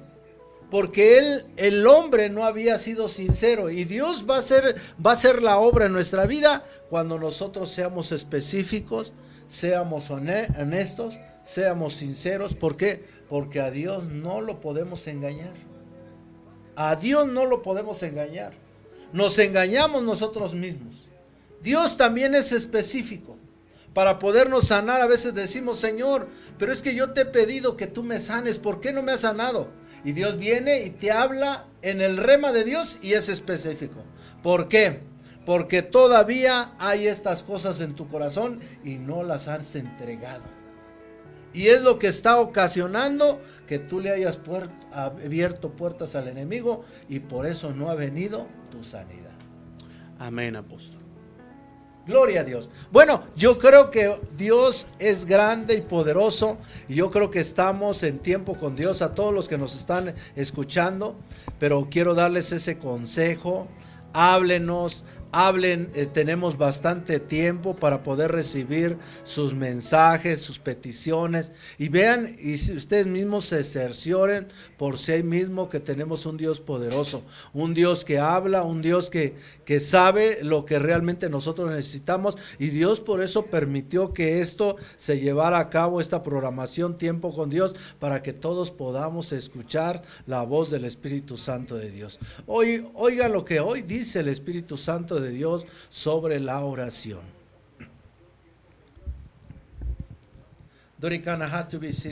Porque él, el hombre no había sido sincero y Dios va a hacer va a ser la obra en nuestra vida cuando nosotros seamos específicos, seamos honestos, seamos sinceros. ¿Por qué? Porque a Dios no lo podemos engañar. A Dios no lo podemos engañar. Nos engañamos nosotros mismos. Dios también es específico para podernos sanar. A veces decimos, Señor, pero es que yo te he pedido que tú me sanes, ¿por qué no me has sanado? Y Dios viene y te habla en el rema de Dios y es específico. ¿Por qué? Porque todavía hay estas cosas en tu corazón y no las has entregado. Y es lo que está ocasionando que tú le hayas abierto puertas al enemigo y por eso no ha venido tu sanidad. Amén, apóstol. Gloria a Dios. Bueno, yo creo que Dios es grande y poderoso y yo creo que estamos en tiempo con Dios a todos los que nos están escuchando, pero quiero darles ese consejo. Háblenos, hablen, eh, tenemos bastante tiempo para poder recibir sus mensajes, sus peticiones y vean y si ustedes mismos se cercioren por sí mismos que tenemos un Dios poderoso, un Dios que habla, un Dios que, que sabe lo que realmente nosotros necesitamos y Dios por eso permitió que esto se llevara a cabo, esta programación Tiempo con Dios, para que todos podamos escuchar la voz del Espíritu Santo de Dios. Hoy, oigan lo que hoy dice el Espíritu Santo de Dios sobre la oración.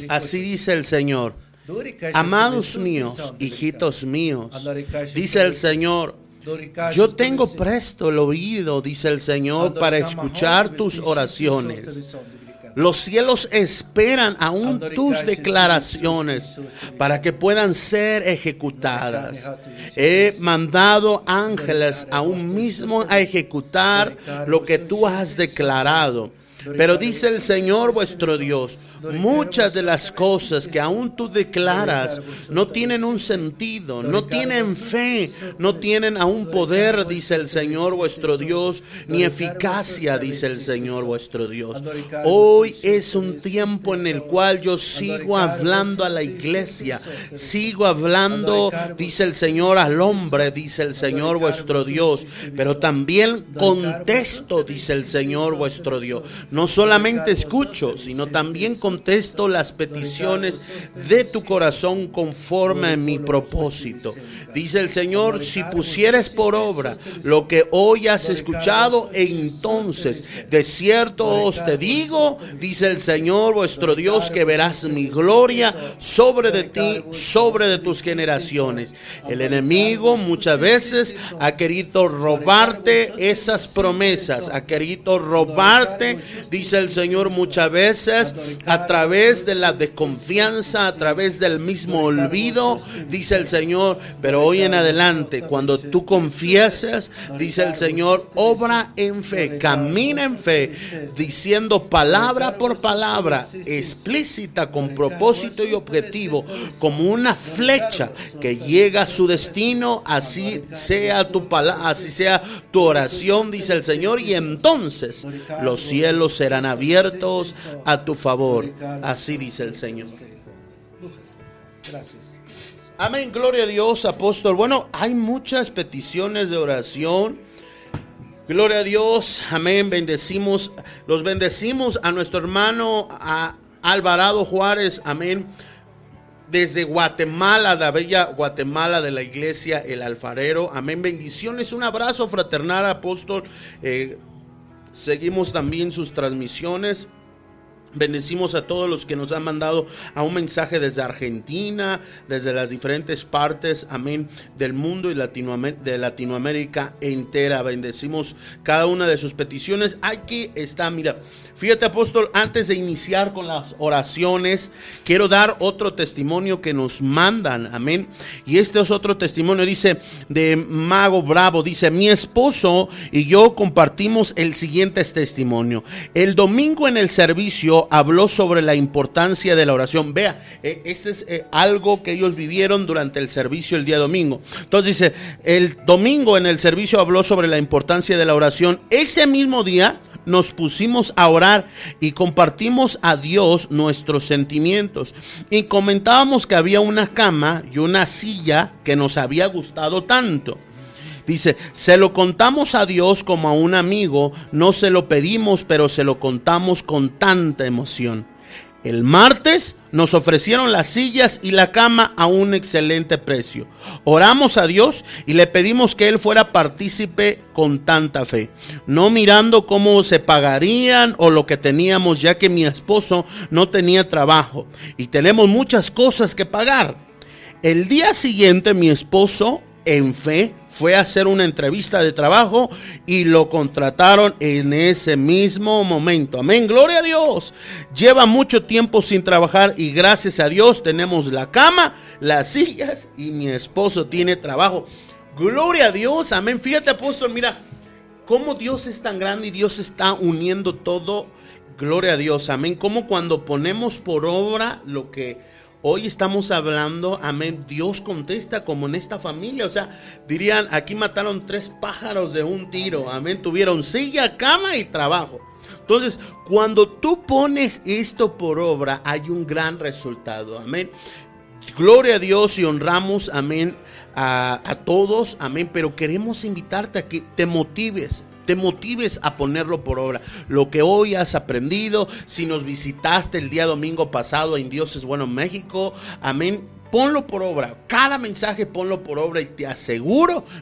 Así dice el Señor. Amados míos, hijitos míos, dice el Señor, yo tengo presto el oído, dice el Señor, para escuchar tus oraciones. Los cielos esperan aún tus declaraciones para que puedan ser ejecutadas. He mandado ángeles aún mismo a ejecutar lo que tú has declarado. Pero dice el Señor vuestro Dios, muchas de las cosas que aún tú declaras no tienen un sentido, no tienen fe, no tienen aún poder, dice el Señor vuestro Dios, ni eficacia, dice el Señor vuestro Dios. Hoy es un tiempo en el cual yo sigo hablando a la iglesia, sigo hablando, dice el Señor, al hombre, dice el Señor vuestro Dios, pero también contesto, dice el Señor vuestro Dios. No solamente escucho, sino también contesto las peticiones de tu corazón conforme a mi propósito. Dice el Señor, si pusieres por obra lo que hoy has escuchado, entonces de cierto os te digo, dice el Señor vuestro Dios, que verás mi gloria sobre de ti, sobre de tus generaciones. El enemigo muchas veces ha querido robarte esas promesas, ha querido robarte dice el Señor muchas veces, a través de la desconfianza, a través del mismo olvido, dice el Señor, pero hoy en adelante, cuando tú confiesas, dice el Señor, obra en fe, camina en fe, diciendo palabra por palabra, explícita, con propósito y objetivo, como una flecha que llega a su destino, así sea tu palabra, así sea tu oración, dice el Señor, y entonces los cielos serán abiertos a tu favor. Así dice el Señor. Amén, gloria a Dios, apóstol. Bueno, hay muchas peticiones de oración. Gloria a Dios, amén. Bendecimos, los bendecimos a nuestro hermano a Alvarado Juárez, amén. Desde Guatemala, la bella Guatemala de la iglesia El Alfarero, amén. Bendiciones, un abrazo fraternal, apóstol. Eh, seguimos también sus transmisiones. Bendecimos a todos los que nos han mandado a un mensaje desde Argentina, desde las diferentes partes, amén, del mundo y Latinoamérica, de Latinoamérica entera. Bendecimos cada una de sus peticiones. Aquí está, mira, fíjate apóstol, antes de iniciar con las oraciones, quiero dar otro testimonio que nos mandan, amén. Y este es otro testimonio, dice, de Mago Bravo, dice, mi esposo y yo compartimos el siguiente testimonio. El domingo en el servicio, habló sobre la importancia de la oración. Vea, eh, este es eh, algo que ellos vivieron durante el servicio el día domingo. Entonces dice, el domingo en el servicio habló sobre la importancia de la oración. Ese mismo día nos pusimos a orar y compartimos a Dios nuestros sentimientos. Y comentábamos que había una cama y una silla que nos había gustado tanto. Dice, se lo contamos a Dios como a un amigo, no se lo pedimos, pero se lo contamos con tanta emoción. El martes nos ofrecieron las sillas y la cama a un excelente precio. Oramos a Dios y le pedimos que Él fuera partícipe con tanta fe, no mirando cómo se pagarían o lo que teníamos, ya que mi esposo no tenía trabajo y tenemos muchas cosas que pagar. El día siguiente mi esposo, en fe, fue a hacer una entrevista de trabajo y lo contrataron en ese mismo momento. Amén, gloria a Dios. Lleva mucho tiempo sin trabajar y gracias a Dios tenemos la cama, las sillas y mi esposo tiene trabajo. Gloria a Dios, amén. Fíjate apóstol, mira cómo Dios es tan grande y Dios está uniendo todo. Gloria a Dios, amén. Como cuando ponemos por obra lo que Hoy estamos hablando, amén, Dios contesta como en esta familia. O sea, dirían, aquí mataron tres pájaros de un tiro, amén, tuvieron silla, cama y trabajo. Entonces, cuando tú pones esto por obra, hay un gran resultado, amén. Gloria a Dios y honramos, amén, a, todos, amén, pero queremos invitarte a que te motives, te motives a ponerlo por obra. Lo que hoy has aprendido, si nos visitaste el día domingo pasado en Dios es bueno México, amén Ponlo por obra. Cada mensaje ponlo por obra y te aseguro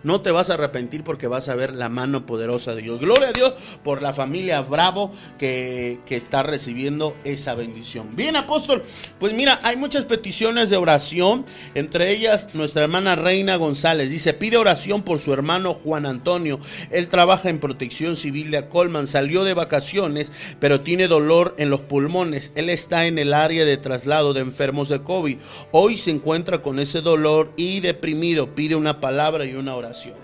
no te vas a arrepentir porque vas a ver la mano poderosa de Dios. Gloria a Dios por la familia Bravo que, que está recibiendo esa bendición. Bien, apóstol. Pues mira, hay muchas peticiones de oración. Entre ellas, nuestra hermana Reina González dice: pide oración por su hermano Juan Antonio. Él trabaja en protección civil de Colman. Salió de vacaciones, pero tiene dolor en los pulmones. Él está en el área de traslado de enfermos de COVID. Hoy se encuentra con ese dolor y deprimido, pide una palabra y una oración.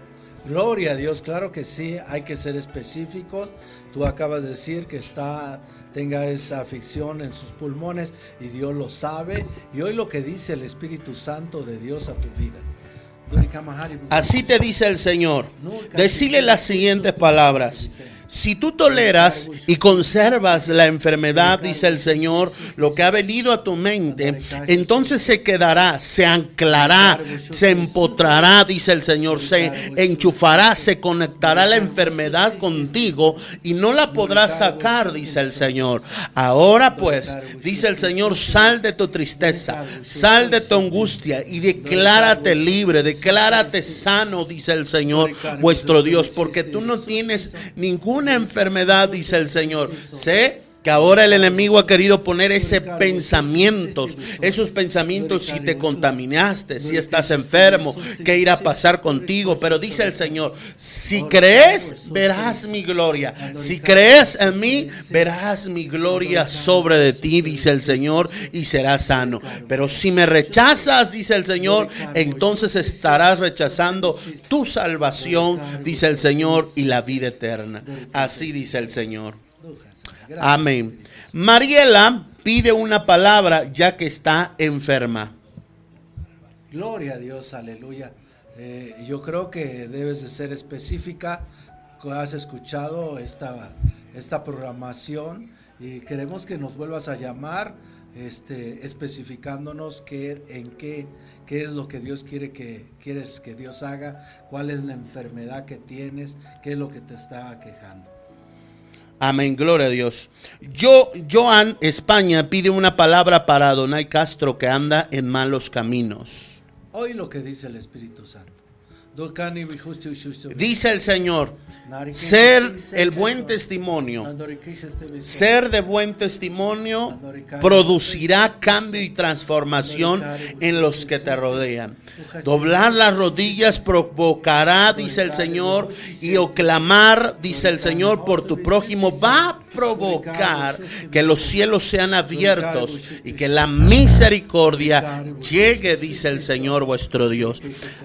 Gloria a Dios, claro que sí, hay que ser específicos. Tú acabas de decir que está tenga esa aflicción en sus pulmones y Dios lo sabe. Y hoy lo que dice el Espíritu Santo de Dios a tu vida. Así te dice el Señor. Decile las siguientes palabras. Si tú toleras y conservas la enfermedad, dice el Señor, lo que ha venido a tu mente, entonces se quedará, se anclará, se empotrará, dice el Señor, se enchufará, se conectará la enfermedad contigo y no la podrás sacar, dice el Señor. Ahora pues, dice el Señor, sal de tu tristeza, sal de tu angustia y declárate libre, declárate sano, dice el Señor, vuestro Dios, porque tú no tienes ningún enfermedad, dice el Señor. Sé que ahora el enemigo ha querido poner ese pensamientos, esos pensamientos si te contaminaste, si estás enfermo, qué irá a pasar contigo. Pero dice el Señor, si crees, verás mi gloria. Si crees en mí, verás mi gloria sobre de ti, dice el Señor, y serás sano. Pero si me rechazas, dice el Señor, entonces estarás rechazando tu salvación, dice el Señor, y la vida eterna. Así dice el Señor. Amén. Mariela pide una palabra ya que está enferma. Gloria a Dios, aleluya. Eh, yo creo que debes de ser específica. Has escuchado esta, esta programación y queremos que nos vuelvas a llamar este, especificándonos qué, en qué, qué es lo que Dios quiere que quieres que Dios haga, cuál es la enfermedad que tienes, qué es lo que te está quejando. Amén, gloria a Dios. Yo, Joan, España, pide una palabra para Donay Castro que anda en malos caminos. Hoy lo que dice el Espíritu Santo. Dice el Señor, ser el buen testimonio, ser de buen testimonio producirá cambio y transformación en los que te rodean. Doblar las rodillas provocará, dice el Señor, y o clamar, dice el Señor, por tu prójimo va a provocar que los cielos sean abiertos y que la misericordia llegue, dice el Señor vuestro Dios.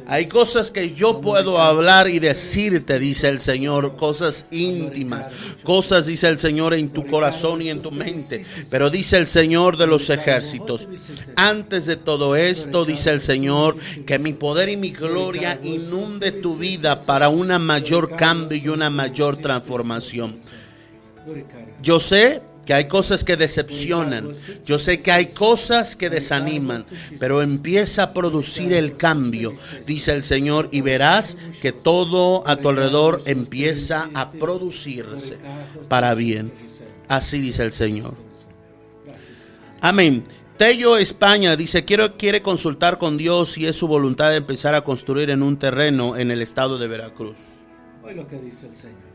Hay cosas que yo puedo hablar y decirte, dice el Señor, cosas íntimas, cosas, dice el Señor, en tu corazón y en tu mente. Pero dice el Señor de los ejércitos, antes de todo esto, dice el Señor, que mi poder y mi gloria inunde tu vida para una mayor cambio y una mayor transformación. Yo sé que hay cosas que decepcionan, yo sé que hay cosas que desaniman, pero empieza a producir el cambio, dice el Señor, y verás que todo a tu alrededor empieza a producirse para bien. Así dice el Señor. Amén. Tello España dice, quiero, quiere consultar con Dios si es su voluntad de empezar a construir en un terreno en el estado de Veracruz. Hoy lo que dice el Señor.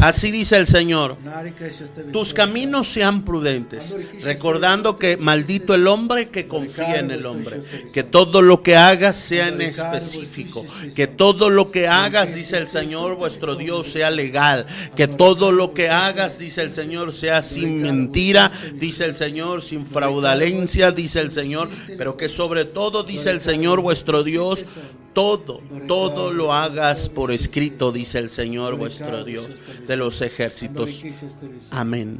Así dice el Señor. Tus caminos sean prudentes, recordando que maldito el hombre que confía en el hombre. Que todo lo que hagas sea en específico. Que todo lo que hagas, dice el Señor, vuestro Dios, sea legal. Que todo lo que hagas, dice el Señor, sea sin mentira, dice el Señor, sin fraudalencia, dice el Señor. Pero que sobre todo, dice el Señor, vuestro Dios, todo, todo lo hagas por escrito, dice el Señor vuestro Dios de los ejércitos. Amén.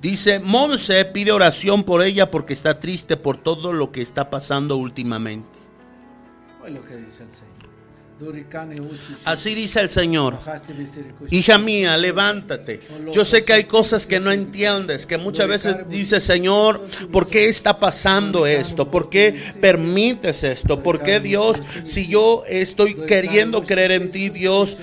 Dice, Monse pide oración por ella porque está triste por todo lo que está pasando últimamente. lo que dice el Señor. Así dice el Señor. Hija mía, levántate. Yo sé que hay cosas que no entiendes, que muchas veces dice Señor, ¿por qué está pasando esto? ¿Por qué permites esto? ¿Por qué Dios, si yo estoy queriendo creer en ti, Dios,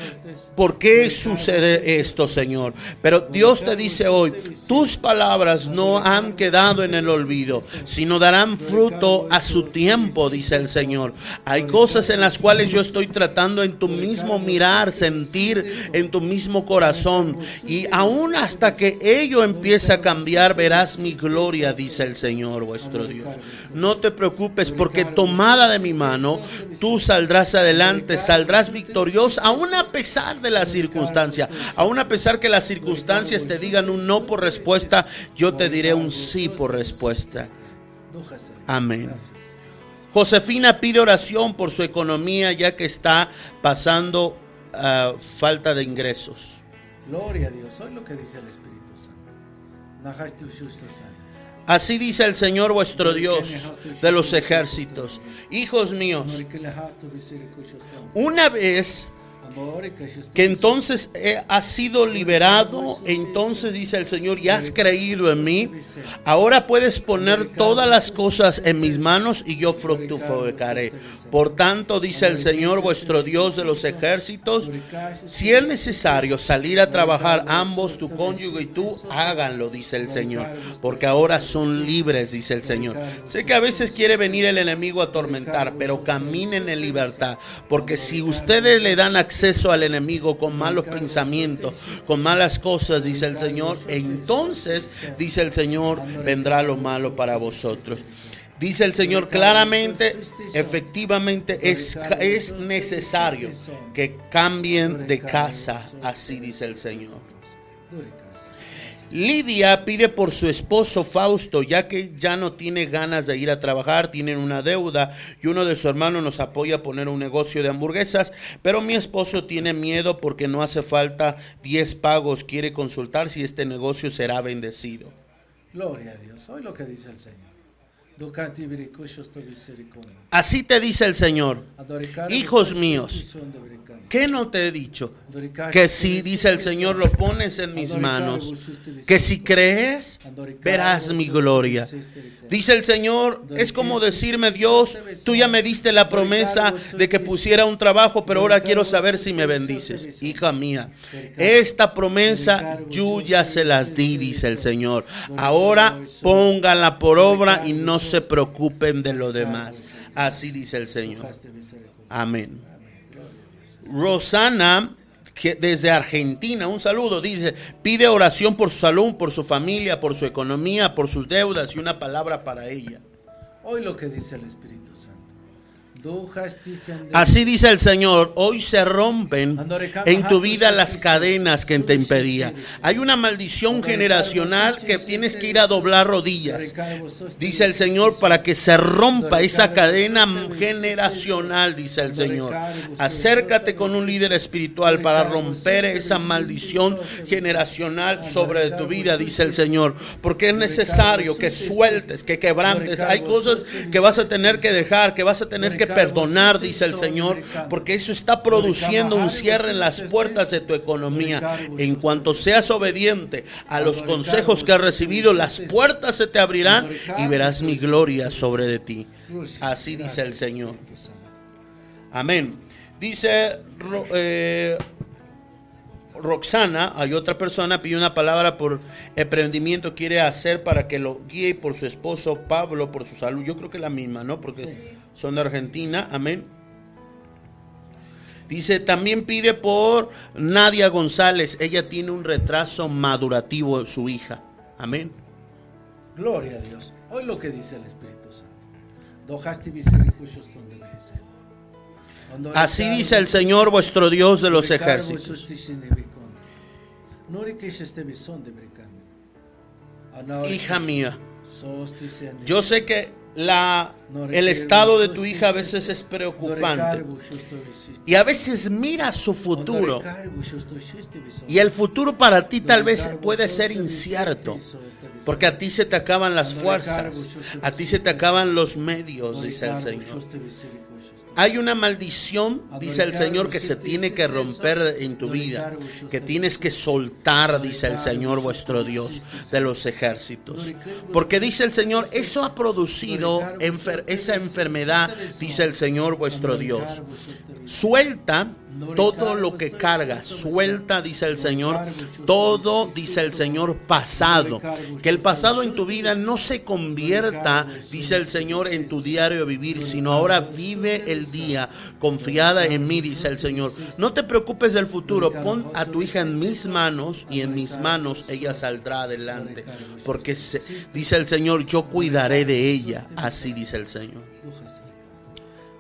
¿por qué sucede esto, Señor? Pero Dios te dice hoy, tus palabras no han quedado en el olvido, sino darán fruto a su tiempo, dice el Señor. Hay cosas en las cuales yo estoy tratando en tu mismo mirar, sentir, en tu mismo corazón. Y aún hasta que ello empiece a cambiar, verás mi gloria, dice el Señor vuestro Dios. No te preocupes porque tomada de mi mano, tú saldrás adelante, saldrás victorioso, aún a pesar de la circunstancia, aún a pesar que las circunstancias te digan un no por respuesta, yo te diré un sí por respuesta. Amén. Josefina pide oración por su economía ya que está pasando ah, falta de ingresos. Gloria a Dios. Hoy lo que dice el Espíritu Santo. Así dice el Señor vuestro Dios de los ejércitos. Hijos míos, una vez que entonces has sido liberado, entonces dice el Señor, y has creído en mí, ahora puedes poner todas las cosas en mis manos y yo fructificaré. Por tanto, dice el Señor, vuestro Dios de los ejércitos, si es necesario salir a trabajar ambos, tu cónyuge y tú, háganlo, dice el Señor, porque ahora son libres, dice el Señor. Sé que a veces quiere venir el enemigo a atormentar, pero caminen en libertad, porque si ustedes le dan acceso al enemigo con malos pensamientos, con malas cosas, dice el Señor, entonces, dice el Señor, vendrá lo malo para vosotros. Dice el Señor claramente, efectivamente es, es necesario que cambien de casa, así dice el Señor. Lidia pide por su esposo Fausto, ya que ya no tiene ganas de ir a trabajar, tienen una deuda y uno de sus hermanos nos apoya a poner un negocio de hamburguesas, pero mi esposo tiene miedo porque no hace falta 10 pagos, quiere consultar si este negocio será bendecido. Gloria a Dios, hoy lo que dice el Señor. Así te dice el Señor. Hijos míos. ¿Qué no te he dicho? Que si, dice el. Señor, lo pones en mis manos. Que si crees, verás mi gloria. Dice el Señor, es como decirme, Dios, tú ya me diste la promesa de que pusiera un trabajo, pero ahora quiero saber si me bendices. Hija mía, esta promesa yo ya se las di, dice el Señor. Ahora pónganla por obra y no se preocupen de lo demás. Así dice el Señor. Amén. Rosana, que desde Argentina, un saludo, dice, pide oración por su salud, por su familia, por su economía, por sus deudas y una palabra para ella. Hoy lo que dice el Espíritu Así dice el Señor, hoy se rompen en tu vida las cadenas que te impedían. Hay una maldición generacional que tienes que ir a doblar rodillas. Dice el Señor para que se rompa esa cadena generacional, dice el Señor. Acércate con un líder espiritual para romper esa maldición generacional sobre tu vida, dice el Señor. Porque es necesario que sueltes, que quebrantes. Hay cosas que vas a tener que dejar, que vas a tener que perdonar, dice el Señor. Porque eso está produciendo un cierre en las puertas de tu economía. En cuanto seas obediente a los consejos que has recibido, las puertas se te abrirán y verás mi gloria sobre de ti. Así dice el Señor. Amén. Dice eh, Roxana, hay otra persona, pide una palabra por emprendimiento, quiere hacer para que lo guíe por su esposo Pablo, por su salud. Yo creo que es la misma, ¿no? Porque son de Argentina. Amén. Dice, también pide por Nadia González. Ella tiene un retraso madurativo, su hija. Amén. Gloria a Dios. Hoy lo que dice el Espíritu Santo. Así dice el Señor vuestro Dios de los ejércitos. Hija mía, yo sé que la, el estado de tu hija a veces es preocupante. y a veces mira su futuro. y el futuro para ti tal vez puede ser incierto porque a ti se te acaban las fuerzas, a ti se te acaban los medios, dice el Señor. Hay una maldición, dice el Señor, que se tiene que romper en tu vida, que tienes que soltar, dice el Señor vuestro Dios de los ejércitos. Porque dice el Señor, eso ha producido enfer- esa enfermedad, dice el Señor vuestro Dios. Suelta todo lo que carga, suelta, dice el Señor, todo, dice el Señor, pasado. Que el pasado en tu vida no se convierta, dice el Señor, en tu diario vivir, sino ahora vive el día confiada en mí, dice el Señor. No te preocupes del futuro, pon a tu hija en mis manos y en mis manos ella saldrá adelante. Porque se- dice el Señor, yo cuidaré de ella, así dice el Señor.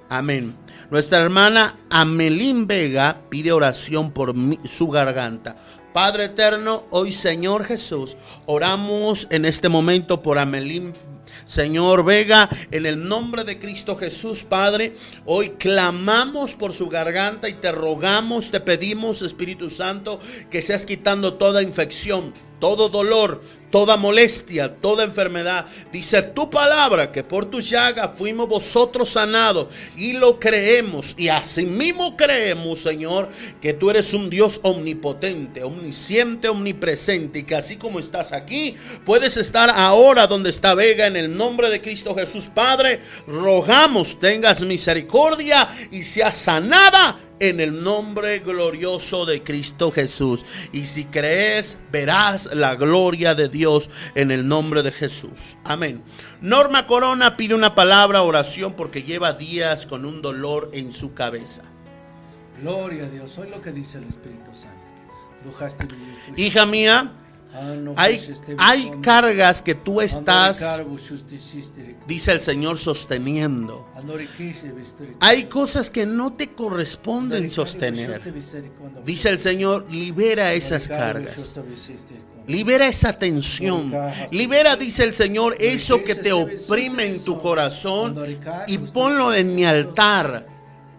Amén. Nuestra hermana Amelín Vega pide oración por su garganta. Padre eterno, hoy Señor Jesús, oramos en este momento por Amelín Señor Vega, en el nombre de Cristo Jesús, Padre, hoy clamamos por su garganta y te rogamos, te pedimos, Espíritu Santo, que seas quitando toda infección, todo dolor, toda molestia, toda enfermedad. Dice tu palabra que por tu llaga fuimos vosotros sanados y lo creemos. Y asimismo creemos, Señor, que tú eres un Dios omnipotente, omnisciente, omnipresente y que así como estás aquí, puedes estar ahora donde está Vega en el nombre de Cristo Jesús, Padre. Rogamos tengas misericordia y seas sanada en el nombre glorioso de Cristo Jesús. Y si crees, verás la gloria de Dios en el nombre de Jesús. Amén. Norma Corona pide una palabra, oración, porque lleva días con un dolor en su cabeza. Gloria a Dios. Hoy lo que dice el Espíritu Santo. Hija mía, Ah, no, hay, pues, este hay cargas que tú estás, dice el Señor, sosteniendo. Hay cosas que no te corresponden sostener. Dice el Señor, libera esas cargas. Libera esa tensión. Libera, dice el Señor, eso que te oprime en tu corazón y ponlo en mi altar.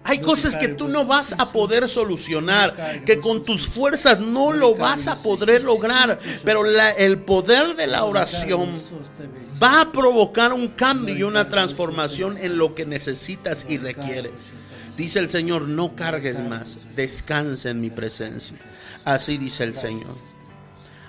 Hay cosas que tú no vas a poder solucionar, que con tus fuerzas no lo vas a poder lograr, pero la- el poder de la oración va a provocar un cambio y una transformación en lo que necesitas y requieres. Dice el Señor, no cargues más, descansa en mi presencia. Así dice el Señor.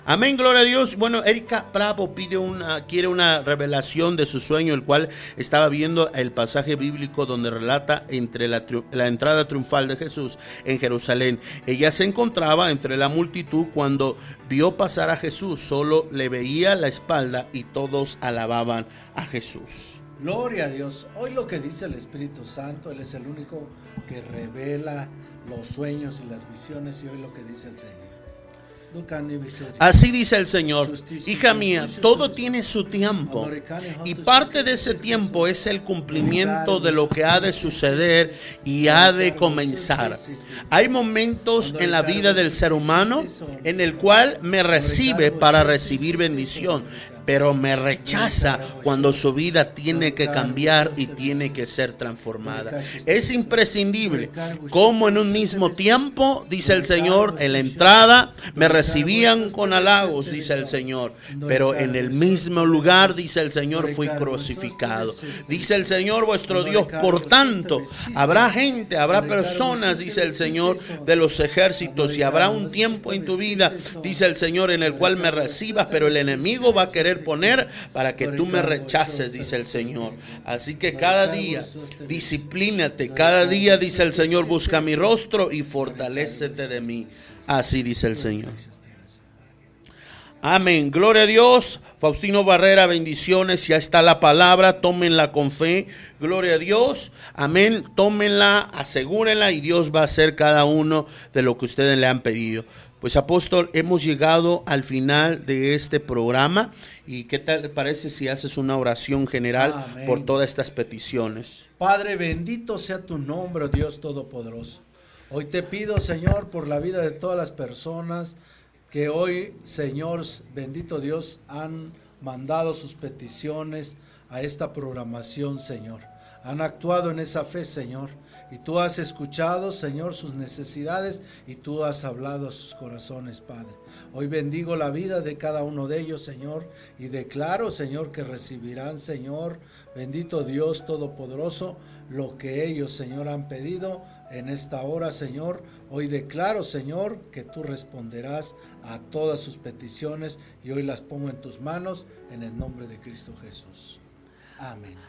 Amén, gloria a Dios. Bueno, Erika Bravo pide una, quiere una revelación de su sueño, el cual estaba viendo el pasaje bíblico donde relata entre la, la, entrada triunfal de Jesús en Jerusalén. Ella se encontraba entre la multitud cuando vio pasar a Jesús, solo le veía la espalda y todos alababan a Jesús. Gloria a Dios. Hoy lo que dice el Espíritu Santo, Él es el único que revela los sueños y las visiones y hoy lo que dice el Señor. Así dice el Señor, hija mía, todo tiene su tiempo y parte de ese tiempo es el cumplimiento de lo que ha de suceder y ha de comenzar. Hay momentos en la vida del ser humano en el cual me recibe para recibir bendición pero me rechaza cuando su vida tiene que cambiar y tiene que ser transformada. Es imprescindible como en un mismo tiempo, dice el Señor, en la entrada me recibían con halagos, dice el Señor, pero en el mismo lugar, dice el Señor, fui crucificado. Dice el Señor vuestro Dios, por tanto, habrá gente, habrá personas, dice el Señor, de los ejércitos y habrá un tiempo en tu vida, dice el Señor, en el cual me recibas, pero el enemigo va a querer poner para que tú me rechaces, dice el Señor. Así que cada día, disciplínate, cada día, dice el Señor, busca mi rostro y fortalecete de mí. Así dice el Señor. Amén. Gloria a Dios. Faustino Barrera, bendiciones. Ya está la palabra. Tómenla con fe. Gloria a Dios. Amén. Tómenla, asegúrenla y Dios va a hacer cada uno de lo que ustedes le han pedido. Pues apóstol, hemos llegado al final de este programa y qué tal te parece si haces una oración general por todas estas peticiones. Padre, bendito sea tu nombre, Dios Todopoderoso. Hoy te pido, Señor, por la vida de todas las personas que hoy, Señor, bendito Dios, han mandado sus peticiones a esta programación, Señor. Han actuado en esa fe, Señor. Y tú has escuchado, Señor, sus necesidades y tú has hablado a sus corazones, Padre. Hoy bendigo la vida de cada uno de ellos, Señor, y declaro, Señor, que recibirán, Señor, bendito Dios Todopoderoso, lo que ellos, Señor, han pedido en esta hora, Señor. Hoy declaro, Señor, que tú responderás a todas sus peticiones y hoy las pongo en tus manos en el nombre de Cristo Jesús.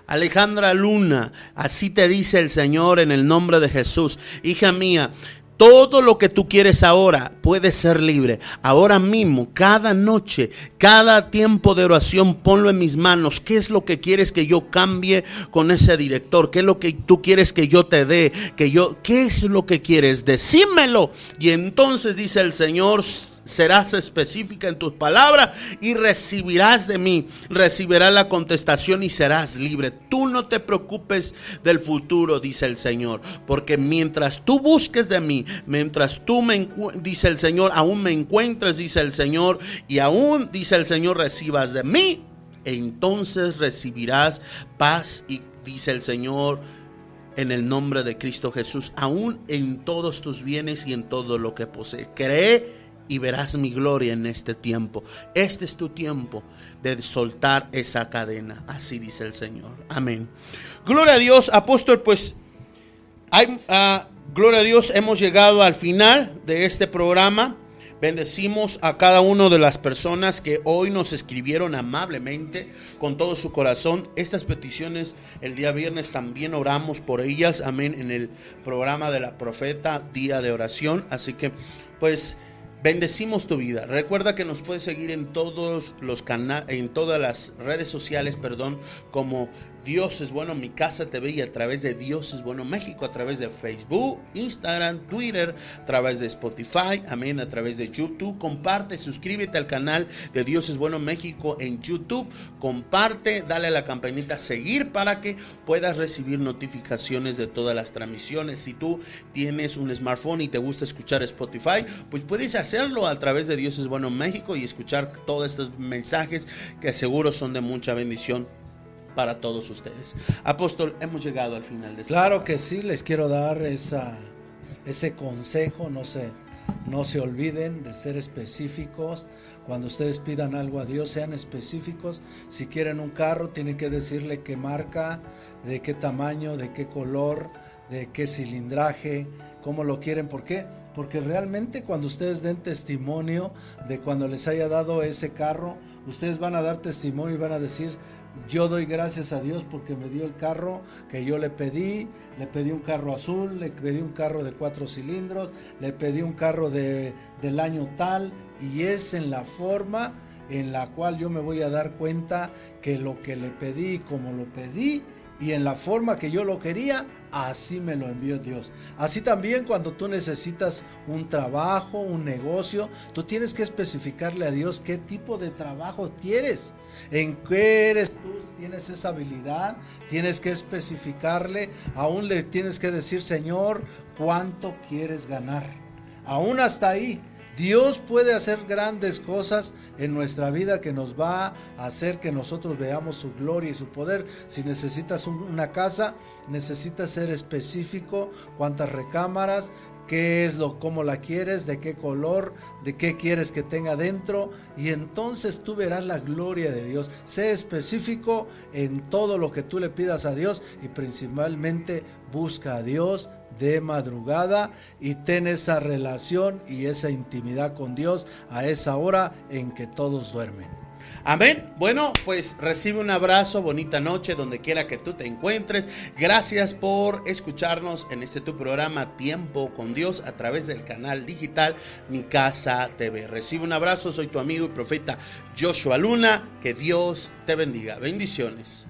Alejandra Luna, así te dice el Señor en el nombre de Jesús. Hija mía, todo lo que tú quieres ahora puede ser libre. Ahora mismo, cada noche, cada tiempo de oración, ponlo en mis manos. ¿Qué es lo que quieres que yo cambie con ese director? ¿Qué es lo que tú quieres que yo te dé? Yo, ¿qué es lo que quieres? Decímelo. Y entonces dice el Señor, serás específica en tus palabras y recibirás de mí, recibirás la contestación y serás libre. Tú no te preocupes del futuro, dice el Señor, porque mientras tú busques de mí, mientras tú me, dice el Señor, aún me encuentres, dice el Señor, y aún, dice el Señor, recibas de mí, entonces recibirás paz y dice el Señor, en el nombre de Cristo Jesús, aún en todos tus bienes y en todo lo que posees. Cree y verás mi gloria en este tiempo. Este es tu tiempo de soltar esa cadena. Así dice el Señor. Amén. Gloria a Dios, apóstol, pues, hay, ah, gloria a Dios, hemos llegado al final de este programa. Bendecimos a cada una de las personas que hoy nos escribieron amablemente con todo su corazón. Estas peticiones el día viernes también oramos por ellas. Amén. En el programa de la profeta, día de oración. Así que, pues, Bendecimos tu vida. Recuerda que nos puedes seguir en todos los canales, en todas las redes sociales, perdón, como Dios es bueno, mi casa TV y a través de Dios es bueno México, a través de Facebook, Instagram, Twitter, a través de Spotify, amén, a través de YouTube. Comparte, suscríbete al canal de Dios es bueno México en YouTube. Comparte, dale a la campanita seguir para que puedas recibir notificaciones de todas las transmisiones. Si tú tienes un smartphone y te gusta escuchar Spotify, pues puedes hacerlo a través de Dios es bueno México y escuchar todos estos mensajes que seguro son de mucha bendición para todos ustedes. Apóstol, hemos llegado al final de este Claro que sí, les quiero dar esa, ese consejo, no sé no se olviden de ser específicos. Cuando ustedes pidan algo a Dios, sean específicos. Si quieren un carro, tienen que decirle qué marca, de qué tamaño, de qué color, de qué cilindraje, cómo lo quieren. ¿Por qué? Porque realmente cuando ustedes den testimonio de cuando les haya dado ese carro, ustedes van a dar testimonio y van a decir, yo doy gracias a Dios porque me dio el carro que yo le pedí, le pedí un carro azul, le pedí un carro de cuatro cilindros, le pedí un carro de, del año tal, y es en la forma en la cual yo me voy a dar cuenta que lo que le pedí, como lo pedí, y en la forma que yo lo quería, así me lo envió Dios. Así también cuando tú necesitas un trabajo, un negocio, tú tienes que especificarle a Dios qué tipo de trabajo quieres, en qué eres tú, tienes esa habilidad, tienes que especificarle, aún le tienes que decir, Señor, cuánto quieres ganar. Aún hasta ahí, Dios puede hacer grandes cosas en nuestra vida que nos va a hacer que nosotros veamos su gloria y su poder. Si necesitas una casa, necesitas ser específico, cuántas recámaras, qué es lo, cómo la quieres, de qué color, de qué quieres que tenga dentro, y entonces tú verás la gloria de Dios. Sé específico en todo lo que tú le pidas a Dios y principalmente busca a Dios de madrugada y ten esa relación y esa intimidad con Dios a esa hora en que todos duermen. Amén. Bueno, pues recibe un abrazo, bonita noche, donde quiera que tú te encuentres. Gracias por escucharnos en este tu programa Tiempo con Dios a través del canal digital Mi Casa TV. Recibe un abrazo, soy tu amigo y profeta Joshua Luna. Que Dios te bendiga. Bendiciones.